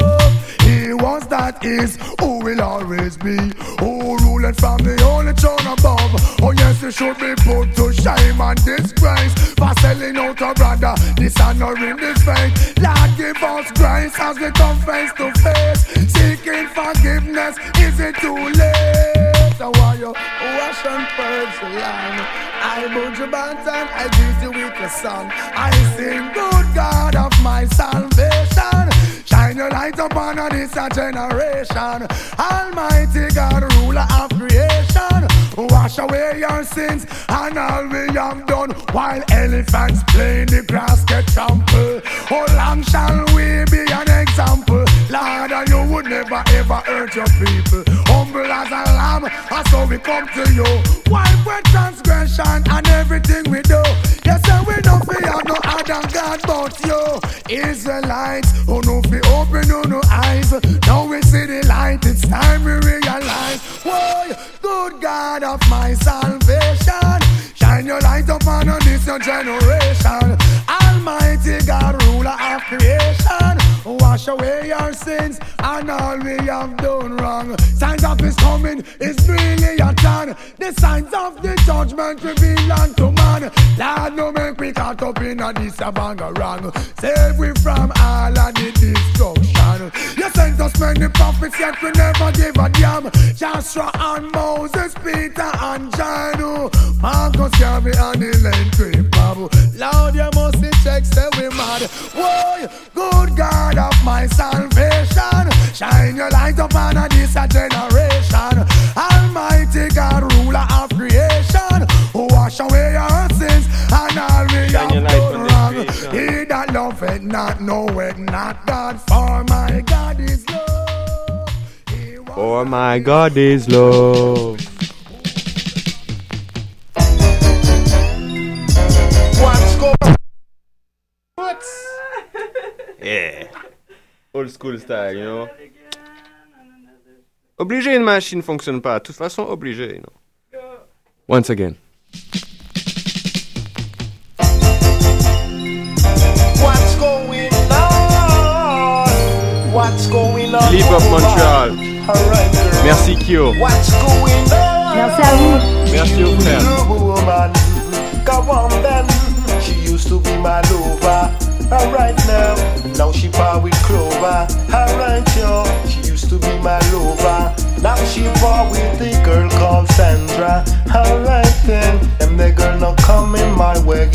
Was that is who will always be, who ruling from the only throne above. Oh yes, you should be put to shame and disgrace for selling out a brother, dishonoring his faith. Lord, give us grace as we come face to face, seeking forgiveness. Is it too late? So while you wash and the land, I put your bantan, I greet you with a song. I sing, good God of my salvation. Shine your light upon this generation. Almighty God, ruler of creation. Wash away your sins and all we have done. While elephants play in the grass get trampled. How long shall we be an example? Lord, you would never ever hurt your people. As a lamb, and so we come to you. Wipe with transgression and everything we do. Yes, and we don't fear no other God but you. Israelites, who no fi open no no eyes. Now we see the light, it's time we realize. Whoa, good God of my salvation. Shine your light upon this your generation. Almighty God, ruler of creation. Wash away your sins and all we have done wrong. Signs of his coming is really a turn. The signs of the judgment reveal unto man. Lord, no make we caught up in a this wrong. Save we from all of the destruction. Sent us many prophets, yet we never give a damn. Joshua and Moses, Peter and John, Marcus, Garvey and Elaine Babu. Lord, you must check, say we mad. Whoa, good God of my salvation. Shine your light upon this generation. Almighty God, ruler of creation. Wash away your sins and all we have done. He that loveth not, knoweth not God, for my God is love. Oh my God is love. What's going What? Yeah. Old school style, you know? Obligé, une machine fonctionne pas. De toute façon, obligé, you know. Once again. What's going on? Leap of Montreal. Alright, girl. Merci, Kyo. What's going on? Merci à vous. Merci aux frères. Little woman, come on then. She used to be my lover. Alright now, now she part with Clover. Alright yo, she used to be my lover. Now she part with the girl called Sandra. Alright then, them the girl not coming my way.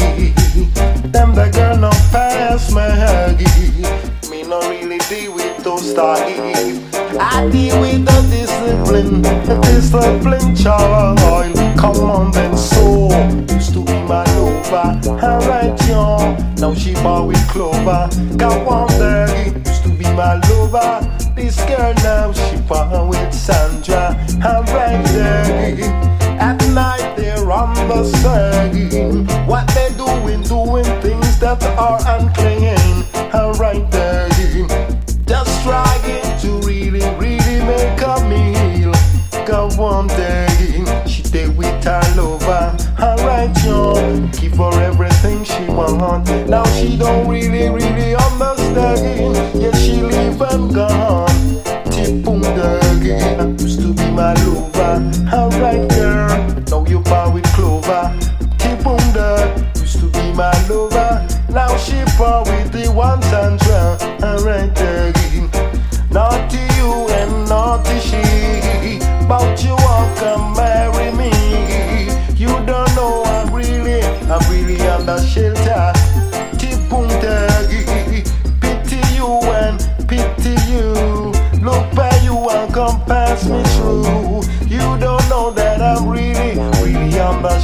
Them the girl not pass my huggy. Not really deal with those doggies. I deal with the discipline, the discipline child. Come on then, so used to be my lover. Alright, yo, now she bought with Clover. Got on there, used to be my lover. This girl now she bought with Sandra. Alright there, at night they're on the scene. What they doing, doing things that are unclean. Alright there, just trying to really, really make a meal. Go one day, she did with her lover. Alright, yo, give her everything she want. Now she don't really, really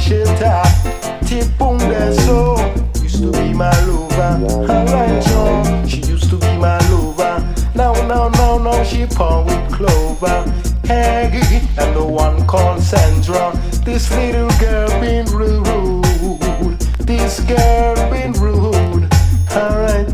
shelter. Tipum de so. Used to be my lover. Alright, yo. She used to be my lover. Now, now, now, now she pawn with Clover. Aggie and the one called Sandra. This little girl been rude. This girl been rude. Alright,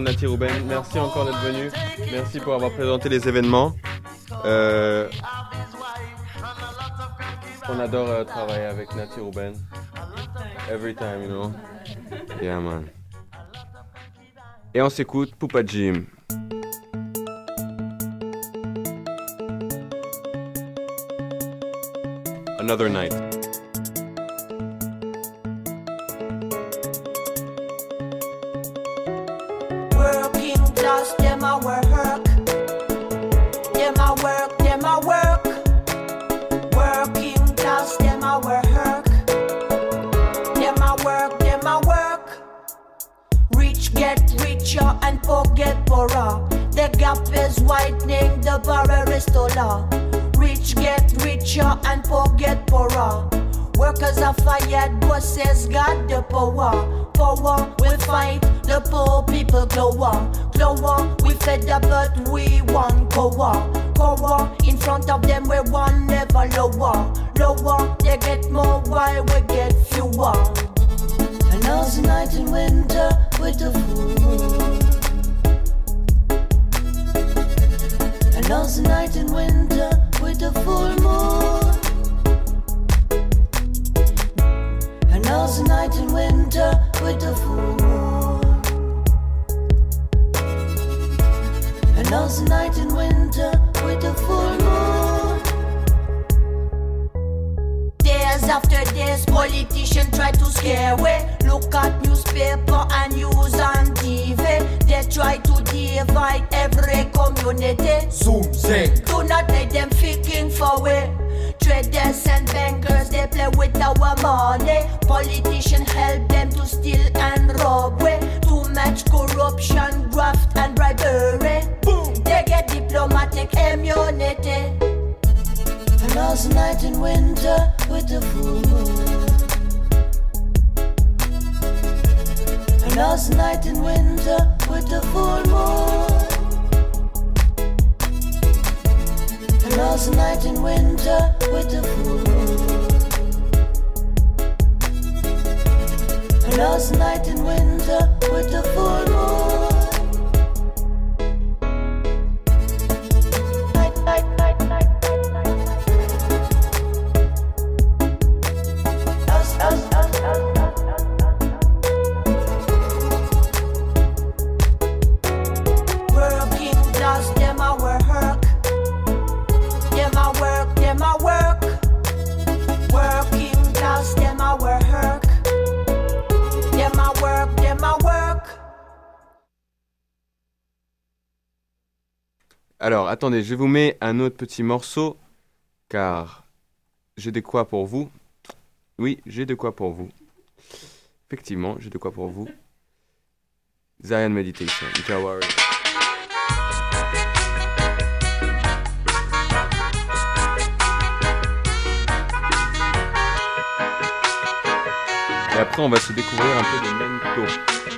Nati Rouben. Merci encore d'être venu. Merci pour avoir présenté les événements. Euh, on adore euh, travailler avec Nati Rouben. Every time, you know. Yeah, man. Et on s'écoute Poupa Jim. Another night. Attendez, je vous mets un autre petit morceau, car j'ai de quoi pour vous. Oui, j'ai de quoi pour vous. Effectivement, j'ai de quoi pour vous. Zion Meditation, Jawari. Et après, on va se découvrir un peu de Mento.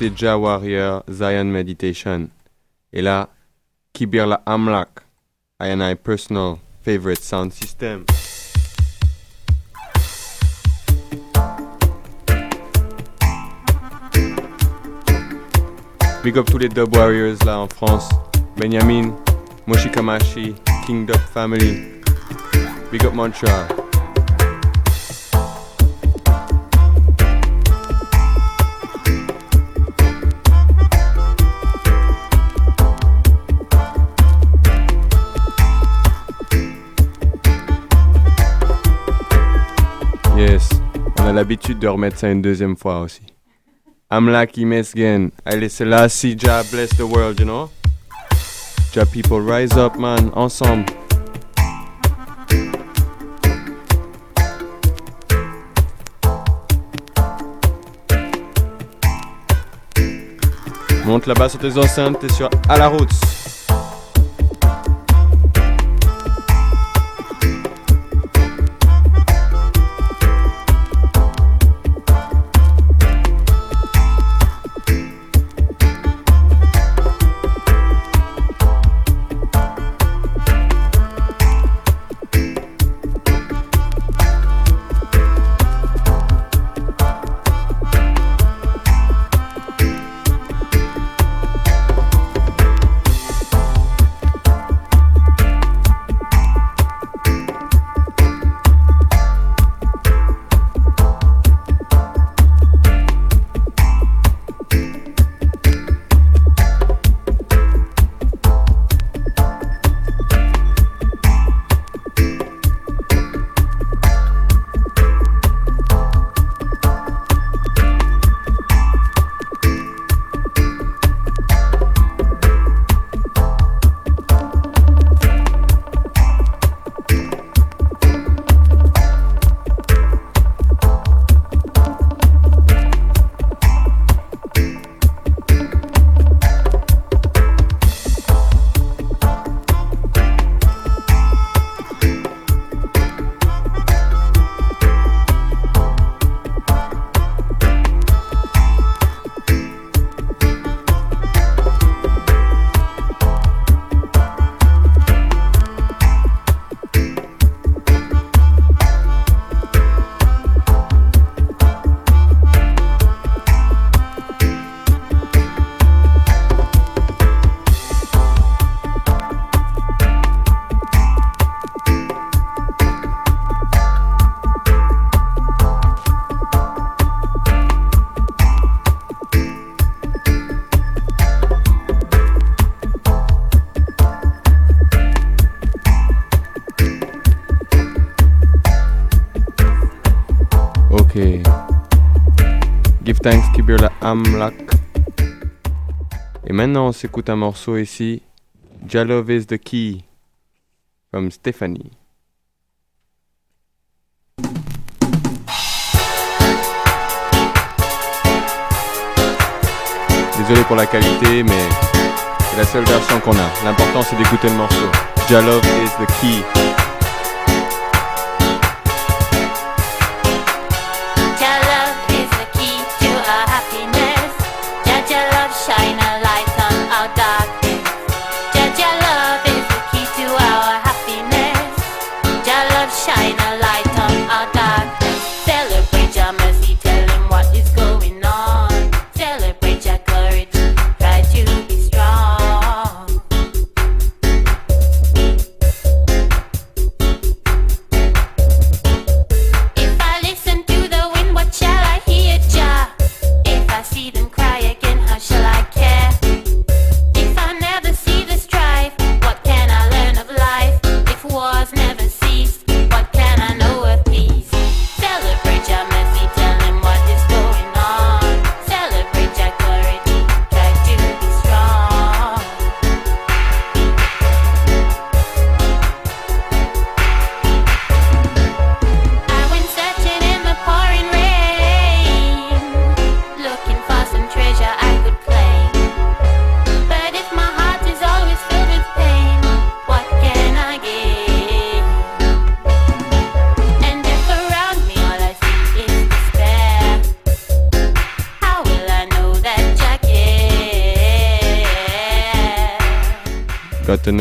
Ja Warrior, Zion Meditation. Et là, Kibirla Amlak, I and I personal favorite sound system. Big up tous les Dub Warriors là en France. Benjamin, Moshikamashi, King Dub Family. Big up Montreal. L'habitude de remettre ça une deuxième fois aussi. Amlaki Mesgen, Haile Selassie, Jah bless the world, you know? Jah people rise up, man, ensemble. Monte là-bas sur tes enceintes, t'es sur à la route. Et maintenant on s'écoute un morceau ici. Jalove is the key. Comme Stéphanie. Désolé pour la qualité, mais c'est la seule version qu'on a. L'important c'est d'écouter le morceau. Jalove is the key. Shine a light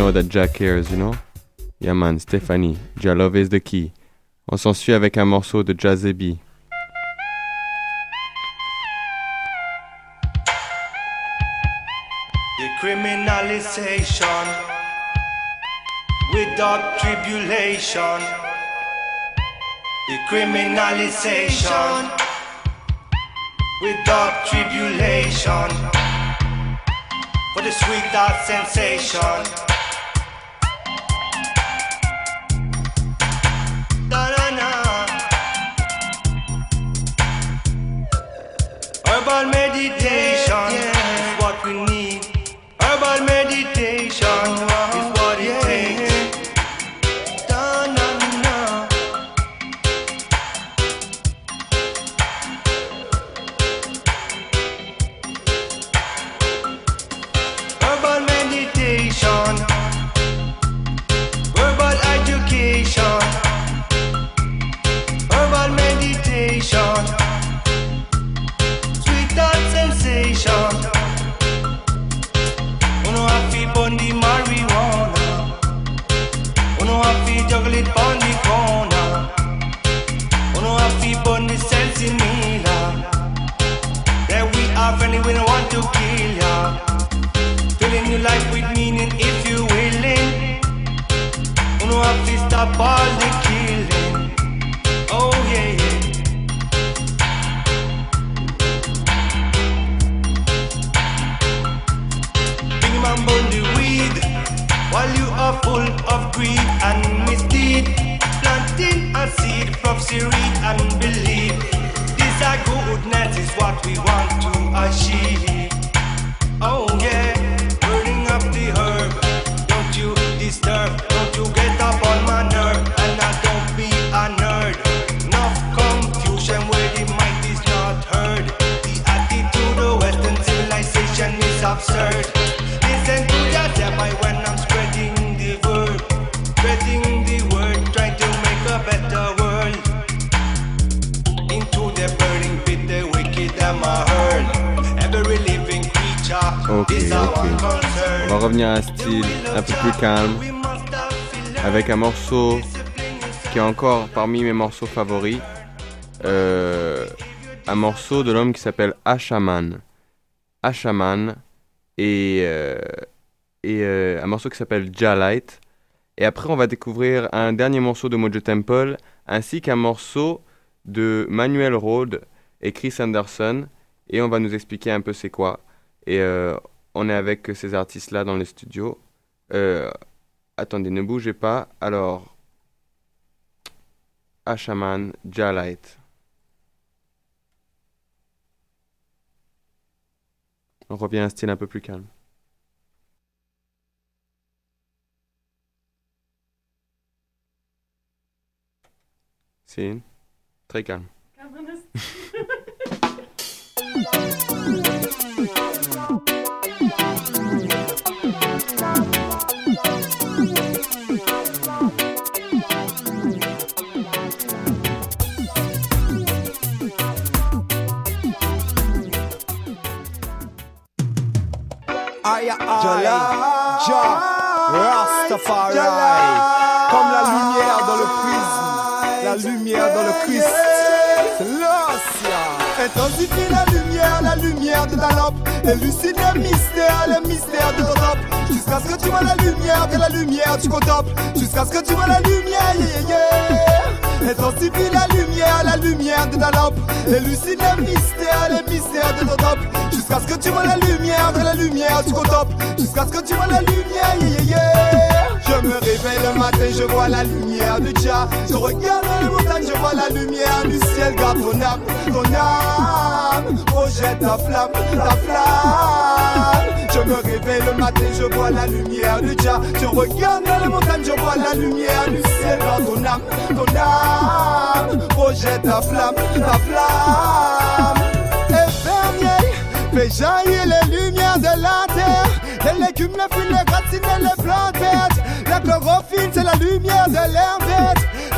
know that Jack cares, you know? Yeah man, Stephanie, Jah love is the key. On s'en suit avec un morceau de Jazzy Decriminalization without tribulation. Decriminalization without tribulation. For the sweet sensation. The killing. Oh yeah, the weed while you are full of greed and. Planting a seed, prophecy read and believe. This goodness is what we want to achieve. Oh yeah, Ok, ok. On va revenir à un style un peu plus calme. Avec un morceau qui est encore parmi mes morceaux favoris. Euh, un morceau de l'homme qui s'appelle Ashaman. Ashaman. Et, euh, et euh, un morceau qui s'appelle Jalite. Et après, on va découvrir un dernier morceau de Mojo Temple, ainsi qu'un morceau de Manuel Rode et Chris Anderson. Et on va nous expliquer un peu c'est quoi. Et euh, on est avec ces artistes-là dans les studios. Euh, attendez, ne bougez pas. Alors, Ashaman, Jalite. On revient à un style un peu plus calme. C'est très calme. Aïe, aïe, Rastafari, comme la lumière dans le prisme, la lumière dans le Christ. Celestia. Intensifie la lumière, la lumière de ta lampe, élucide le mystère, le mystère de ton top, jusqu'à ce que tu vois la lumière, que la lumière tu contemples, jusqu'à ce que tu vois la lumière, yeah, yeah. Intensifie la lumière, la lumière de ta lampe, élucide le mystère, le mystère de ton top, jusqu'à ce que tu vois la lumière, que la lumière tu contemples, jusqu'à ce que tu vois la lumière, yeah, yeah, yeah. Je me réveille le matin, je vois la lumière du Tcha. Je regarde les montagnes, je vois la lumière du ciel. Garde ton âme, ton âme. Projette ta flamme, ta flamme. Je me réveille le matin, je vois la lumière du Tcha. Je regarde les montagnes, je vois la lumière du ciel. Garde ton âme, ton âme. Projette ta flamme, ta flamme. Fais jaillir les lumières de la terre. Les légumes, les fruits, les racines et les plantes. La chlorophylle, c'est la lumière de l'air.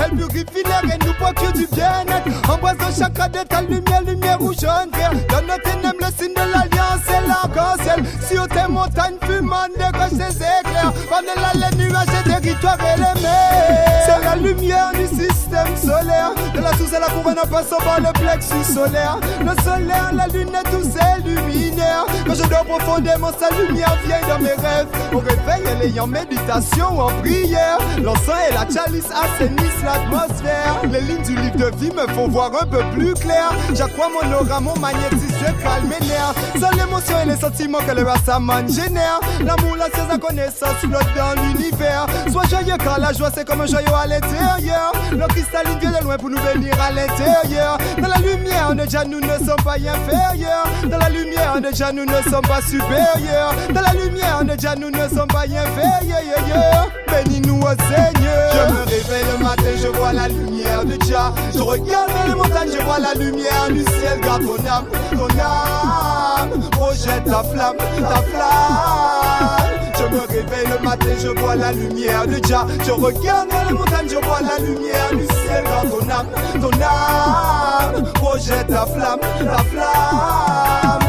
Elle purifie l'air et nous procure du bien-être. Embrasse chacun de ta lumière, lumière rouge, jaune, vert. Dans nos ténèbres, le signe de l'alliance, c'est l'arc-en-ciel. Sur tes montagnes fumantes, décoche tes éclairs. Par-delà les nuages et territoires et les mers. La lumière du système solaire. De la source à la couronne en passant par le plexus solaire. Le solaire, la lune et tous ces luminaires. Quand je dors profondément, sa lumière vient dans mes rêves. Au réveil, elle est en méditation ou en prière. L'encens et la chalice assainissent l'atmosphère. Les lignes du livre de vie me font voir un peu plus clair. J'accrois mon aura, mon magnétisme, je calme mes nerfs. Sans l'émotion et les sentiments que le rassemblement génère. L'amour, la science, la connaissance flotte dans l'univers. Sois joyeux car la joie c'est comme un joyau à l'intérieur. Le cristalline vient de loin pour nous venir à l'intérieur. Dans la lumière, déjà nous ne sommes pas inférieurs. Dans la lumière, déjà nous ne sommes pas supérieurs. Dans la lumière, déjà nous ne sommes pas inférieurs. Bénis-nous au Seigneur. Je me réveille le matin, je vois la lumière de Jah. Je regarde les montagnes, je vois la lumière du ciel. Garde ton âme, ton âme. Projette ta flamme, ta flamme. Me réveille le matin, je vois la lumière de Jah. Je regarde les montagnes, je vois la lumière du ciel. Garde ton âme, ton âme. Projette ta flamme, ta flamme.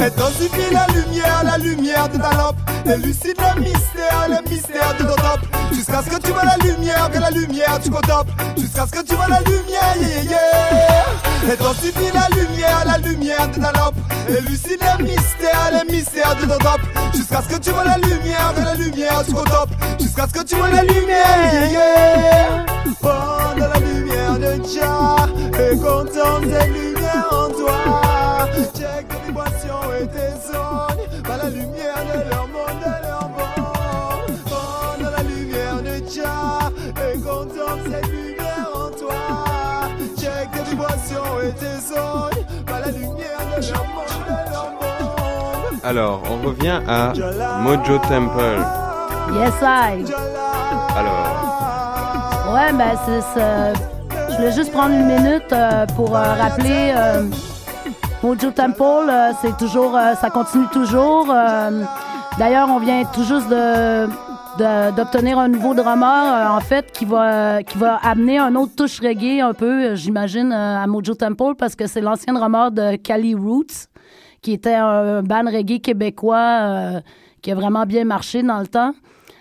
Intensifie la lumière, la lumière de ta lampe. Élucide le mystère, le mystère de ton temple. Jusqu'à ce que tu vois la lumière, que la lumière tu contemples. Jusqu'à ce que tu vois la lumière, yeah, yeah, yeah. Intensifie la lumière, la lumière de ta lampe. Élucide le mystère, le mystère de ton temple. Jusqu'à ce que tu vois la lumière, que la lumière tu contemples. Jusqu'à ce que tu vois la lumière, yeah, yeah. Pendant la lumière de Jah, et contemple cette lumière en toi. Check tes vibrations et tes Alors, on revient à Mojo Temple. Yes, I. Alors, Ouais, ben c'est ça. Je voulais juste prendre une minute euh, pour euh, rappeler euh, Mojo Temple, c'est toujours, ça continue toujours. D'ailleurs, on vient tout juste de d'obtenir un nouveau drummer euh, en fait qui va qui va amener un autre touche reggae un peu j'imagine euh, à Mojo Temple parce que c'est l'ancien drummer de Cali Roots qui était un band reggae québécois euh, qui a vraiment bien marché dans le temps.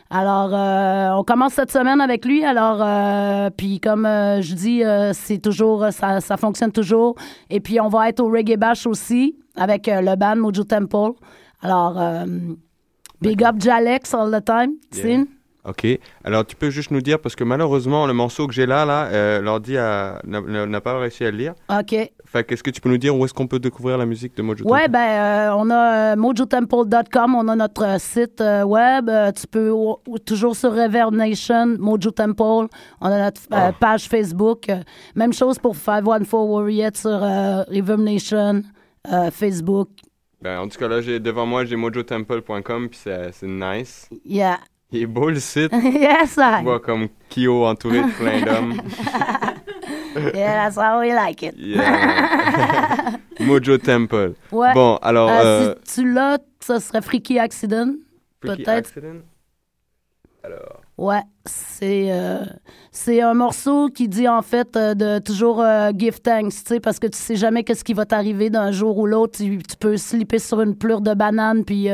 Alors, euh, on commence cette semaine avec lui. Alors, euh, puis comme euh, je dis, c'est toujours, ça, ça fonctionne toujours. Et puis, on va être au Reggae Bash aussi avec le band Mojo Temple. Alors, big up Jalex all the time. Yeah. Ok. Alors, tu peux juste nous dire, parce que malheureusement, le morceau que j'ai là, là, euh, l'ordi a- n'a pas réussi à le lire. OK. Fait qu'est-ce que tu peux nous dire où est-ce qu'on peut découvrir la musique de Mojo Ouais, Temple? ben, euh, on a euh, mojotemple.com, on a notre site euh, web. Tu peux ou- ou- toujours sur Reverb Nation, Mojo Temple. On a notre euh, page Facebook. Même chose pour 514 Warrior sur Reverb Nation, Facebook. Ben, en tout cas, là, j'ai devant moi, j'ai mojotemple.com, puis c'est c'est nice. Yeah. Il est beau le site. yes, I. Tu vois comme Kyo entouré de plein d'hommes. yeah, that's how we like it. Yeah. Mojo Temple. Ouais. Bon, alors. Euh, euh, si tu l'as, ça serait Freaky Accident. Freaky Peut-être. Accident? Alors. Ouais, c'est euh, c'est un morceau qui dit en fait euh, de toujours euh, give thanks, tu sais, parce que tu sais jamais qu'est-ce qui va t'arriver d'un jour ou l'autre. Tu, tu peux slipper sur une pleure de banane puis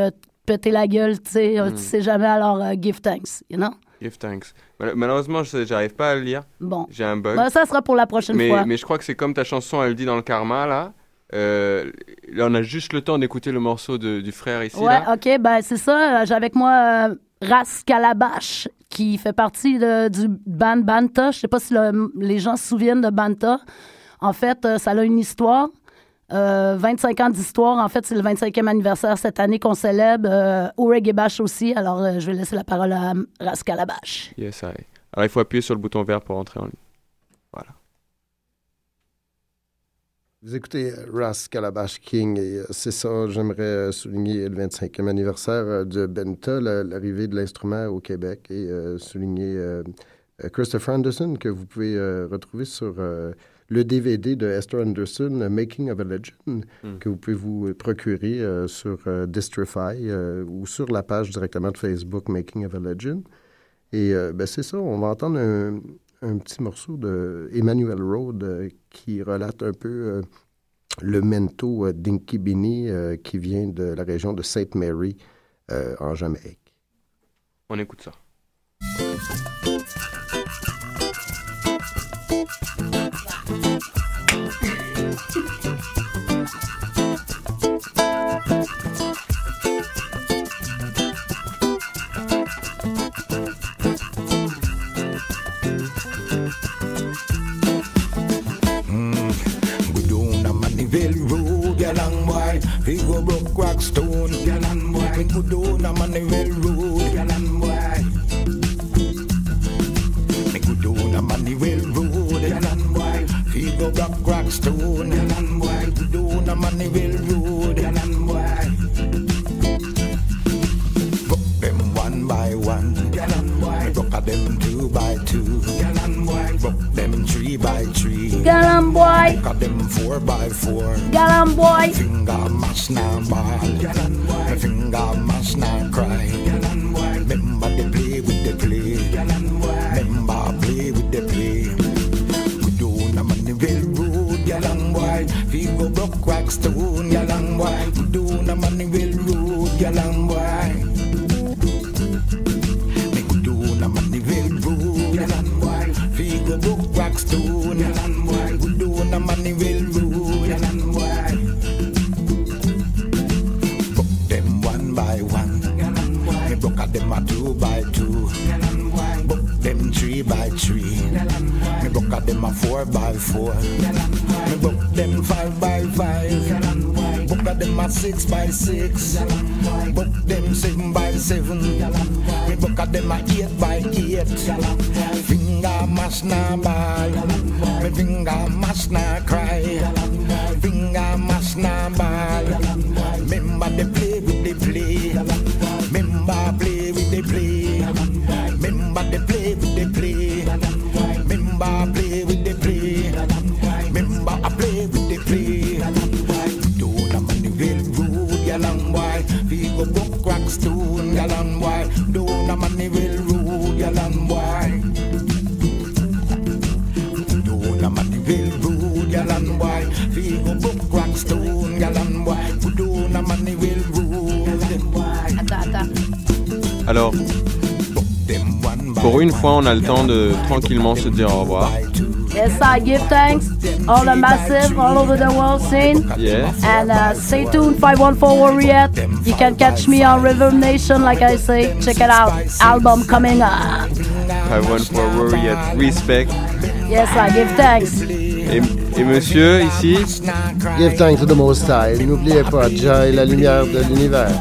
péter la gueule, tu sais, euh, Mm. tu sais jamais alors euh, give thanks, you know? Give thanks. Mal- Malheureusement, j'arrive pas à le lire. Bon. J'ai un bug. Ben, ça sera pour la prochaine mais, fois. mais je crois que c'est comme ta chanson, elle dit dans le karma, là. Euh, là, on a juste le temps d'écouter le morceau de- du frère ici. Ouais, là. ok, ben c'est ça. euh, J'ai avec moi euh, Ras Calabash, qui fait partie de- du band Banta. Je sais pas si le- les gens se souviennent de Banta. En fait, ça a une histoire. Euh, 25 ans d'histoire. En fait, c'est le 25e anniversaire cette année qu'on célèbre. Euh, au Reggae Bash aussi. Alors, euh, je vais laisser la parole à Ras Calabash. Yes, I. Alors, il faut appuyer sur le bouton vert pour entrer en ligne. Voilà. Vous écoutez euh, Ras Calabash King et euh, c'est ça, j'aimerais euh, souligner le 25e anniversaire euh, de Benta, la- l'arrivée de l'instrument au Québec et euh, souligner Christopher Anderson que vous pouvez euh, retrouver sur euh, le DVD de Esther Anderson, euh, Making of a Legend, Mm. que vous pouvez vous procurer euh, sur euh, Distrify euh, ou sur la page directement de Facebook Making of a Legend. Et ben, c'est ça, on va entendre un, un petit morceau de Emmanuel Road qui relate un peu le mento d'Inky Bini euh, qui vient de la région de Sainte Mary en Jamaïque. On écoute ça. We a le temps de tranquillement se dire au revoir. Yes, I give thanks. All the massive, all over the world scene. Yeah. And uh, stay tuned, 514 Warrior. You can catch me on Rhythm Nation, like I say. Check it out. Album coming up. 514 Warrior, respect. Yes, I give thanks. Et, et monsieur, ici? Give thanks to the Most High. N'oubliez pas, Jah est la lumière de l'univers.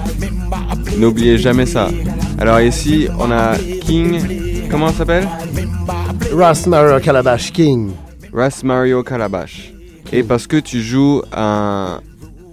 N'oubliez jamais ça. Alors ici, on a King. Comment ça s'appelle? Ras Mario Calabash King. Ras Mario Calabash. Et parce que tu joues un,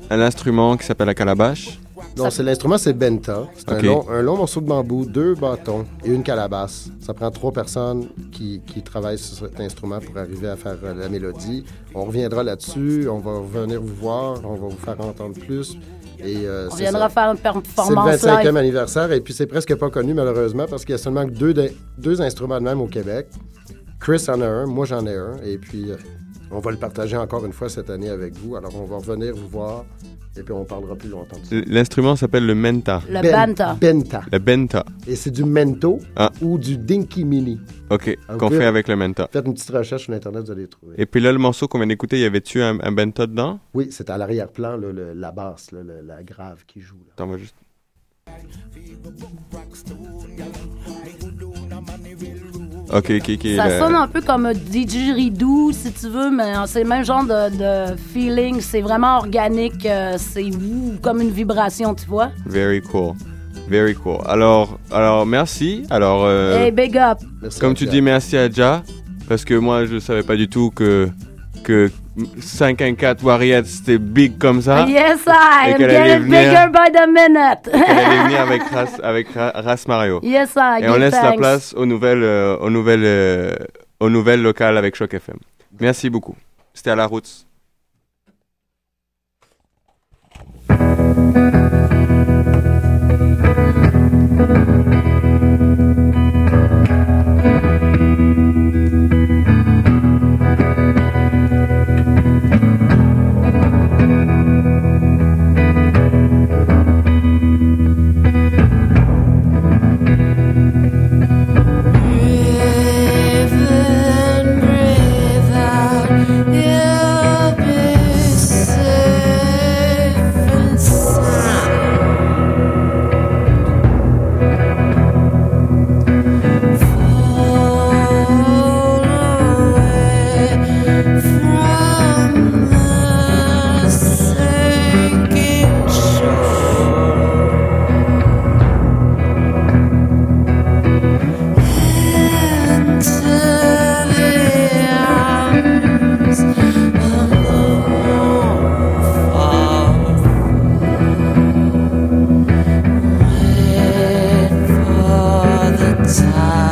un instrument qui s'appelle la calabash? Non, c'est l'instrument, c'est benta. C'est un, long, un long morceau de bambou, deux bâtons et une calabasse. Ça prend trois personnes qui, qui travaillent sur cet instrument pour arriver à faire euh, la mélodie. On reviendra là-dessus, on va revenir vous voir, on va vous faire entendre plus. Et, euh, On viendra ça. faire une C'est le performance 25e live. anniversaire et puis c'est presque pas connu malheureusement parce qu'il y a seulement deux, de- deux instruments de même au Québec. Chris en a un, moi j'en ai un et puis euh, on va le partager encore une fois cette année avec vous. Alors on va revenir vous voir et puis on parlera plus longtemps. L'instrument s'appelle le menta. Le Ben- banta. Benta. Le benta. Et c'est du mento Ah. ou du dinky mini. Ok, qu'on fait avec le menta. Faites une petite recherche sur Internet, vous allez le trouver. Et puis là, le morceau qu'on vient d'écouter, y avait-tu un, un benta dedans? Oui, c'est à l'arrière-plan, la basse, là, le- la grave qui joue. là. Attends, on va juste. Ok, ok, ok. Ça le- sonne un peu comme un didgeridoo, si tu veux, mais c'est le même genre de, de feeling. C'est vraiment organique. euh, c'est comme une vibration, tu vois. Very cool. Very cool. Alors, alors merci. Alors, euh, Hey, big up. comme tu dis, merci à Ja, parce que moi, je savais pas du tout que que 514 Warriors c'était big comme ça. Yes, I Et am getting bigger by the minute. qu'elle allait venir avec Ras, avec Ra- Ras Mario. Yes, I Et on laisse la thanks. place aux nouvelles, euh, aux nouvelles, euh, aux nouvelles locales avec Choc FM. Merci beaucoup. C'était à la route.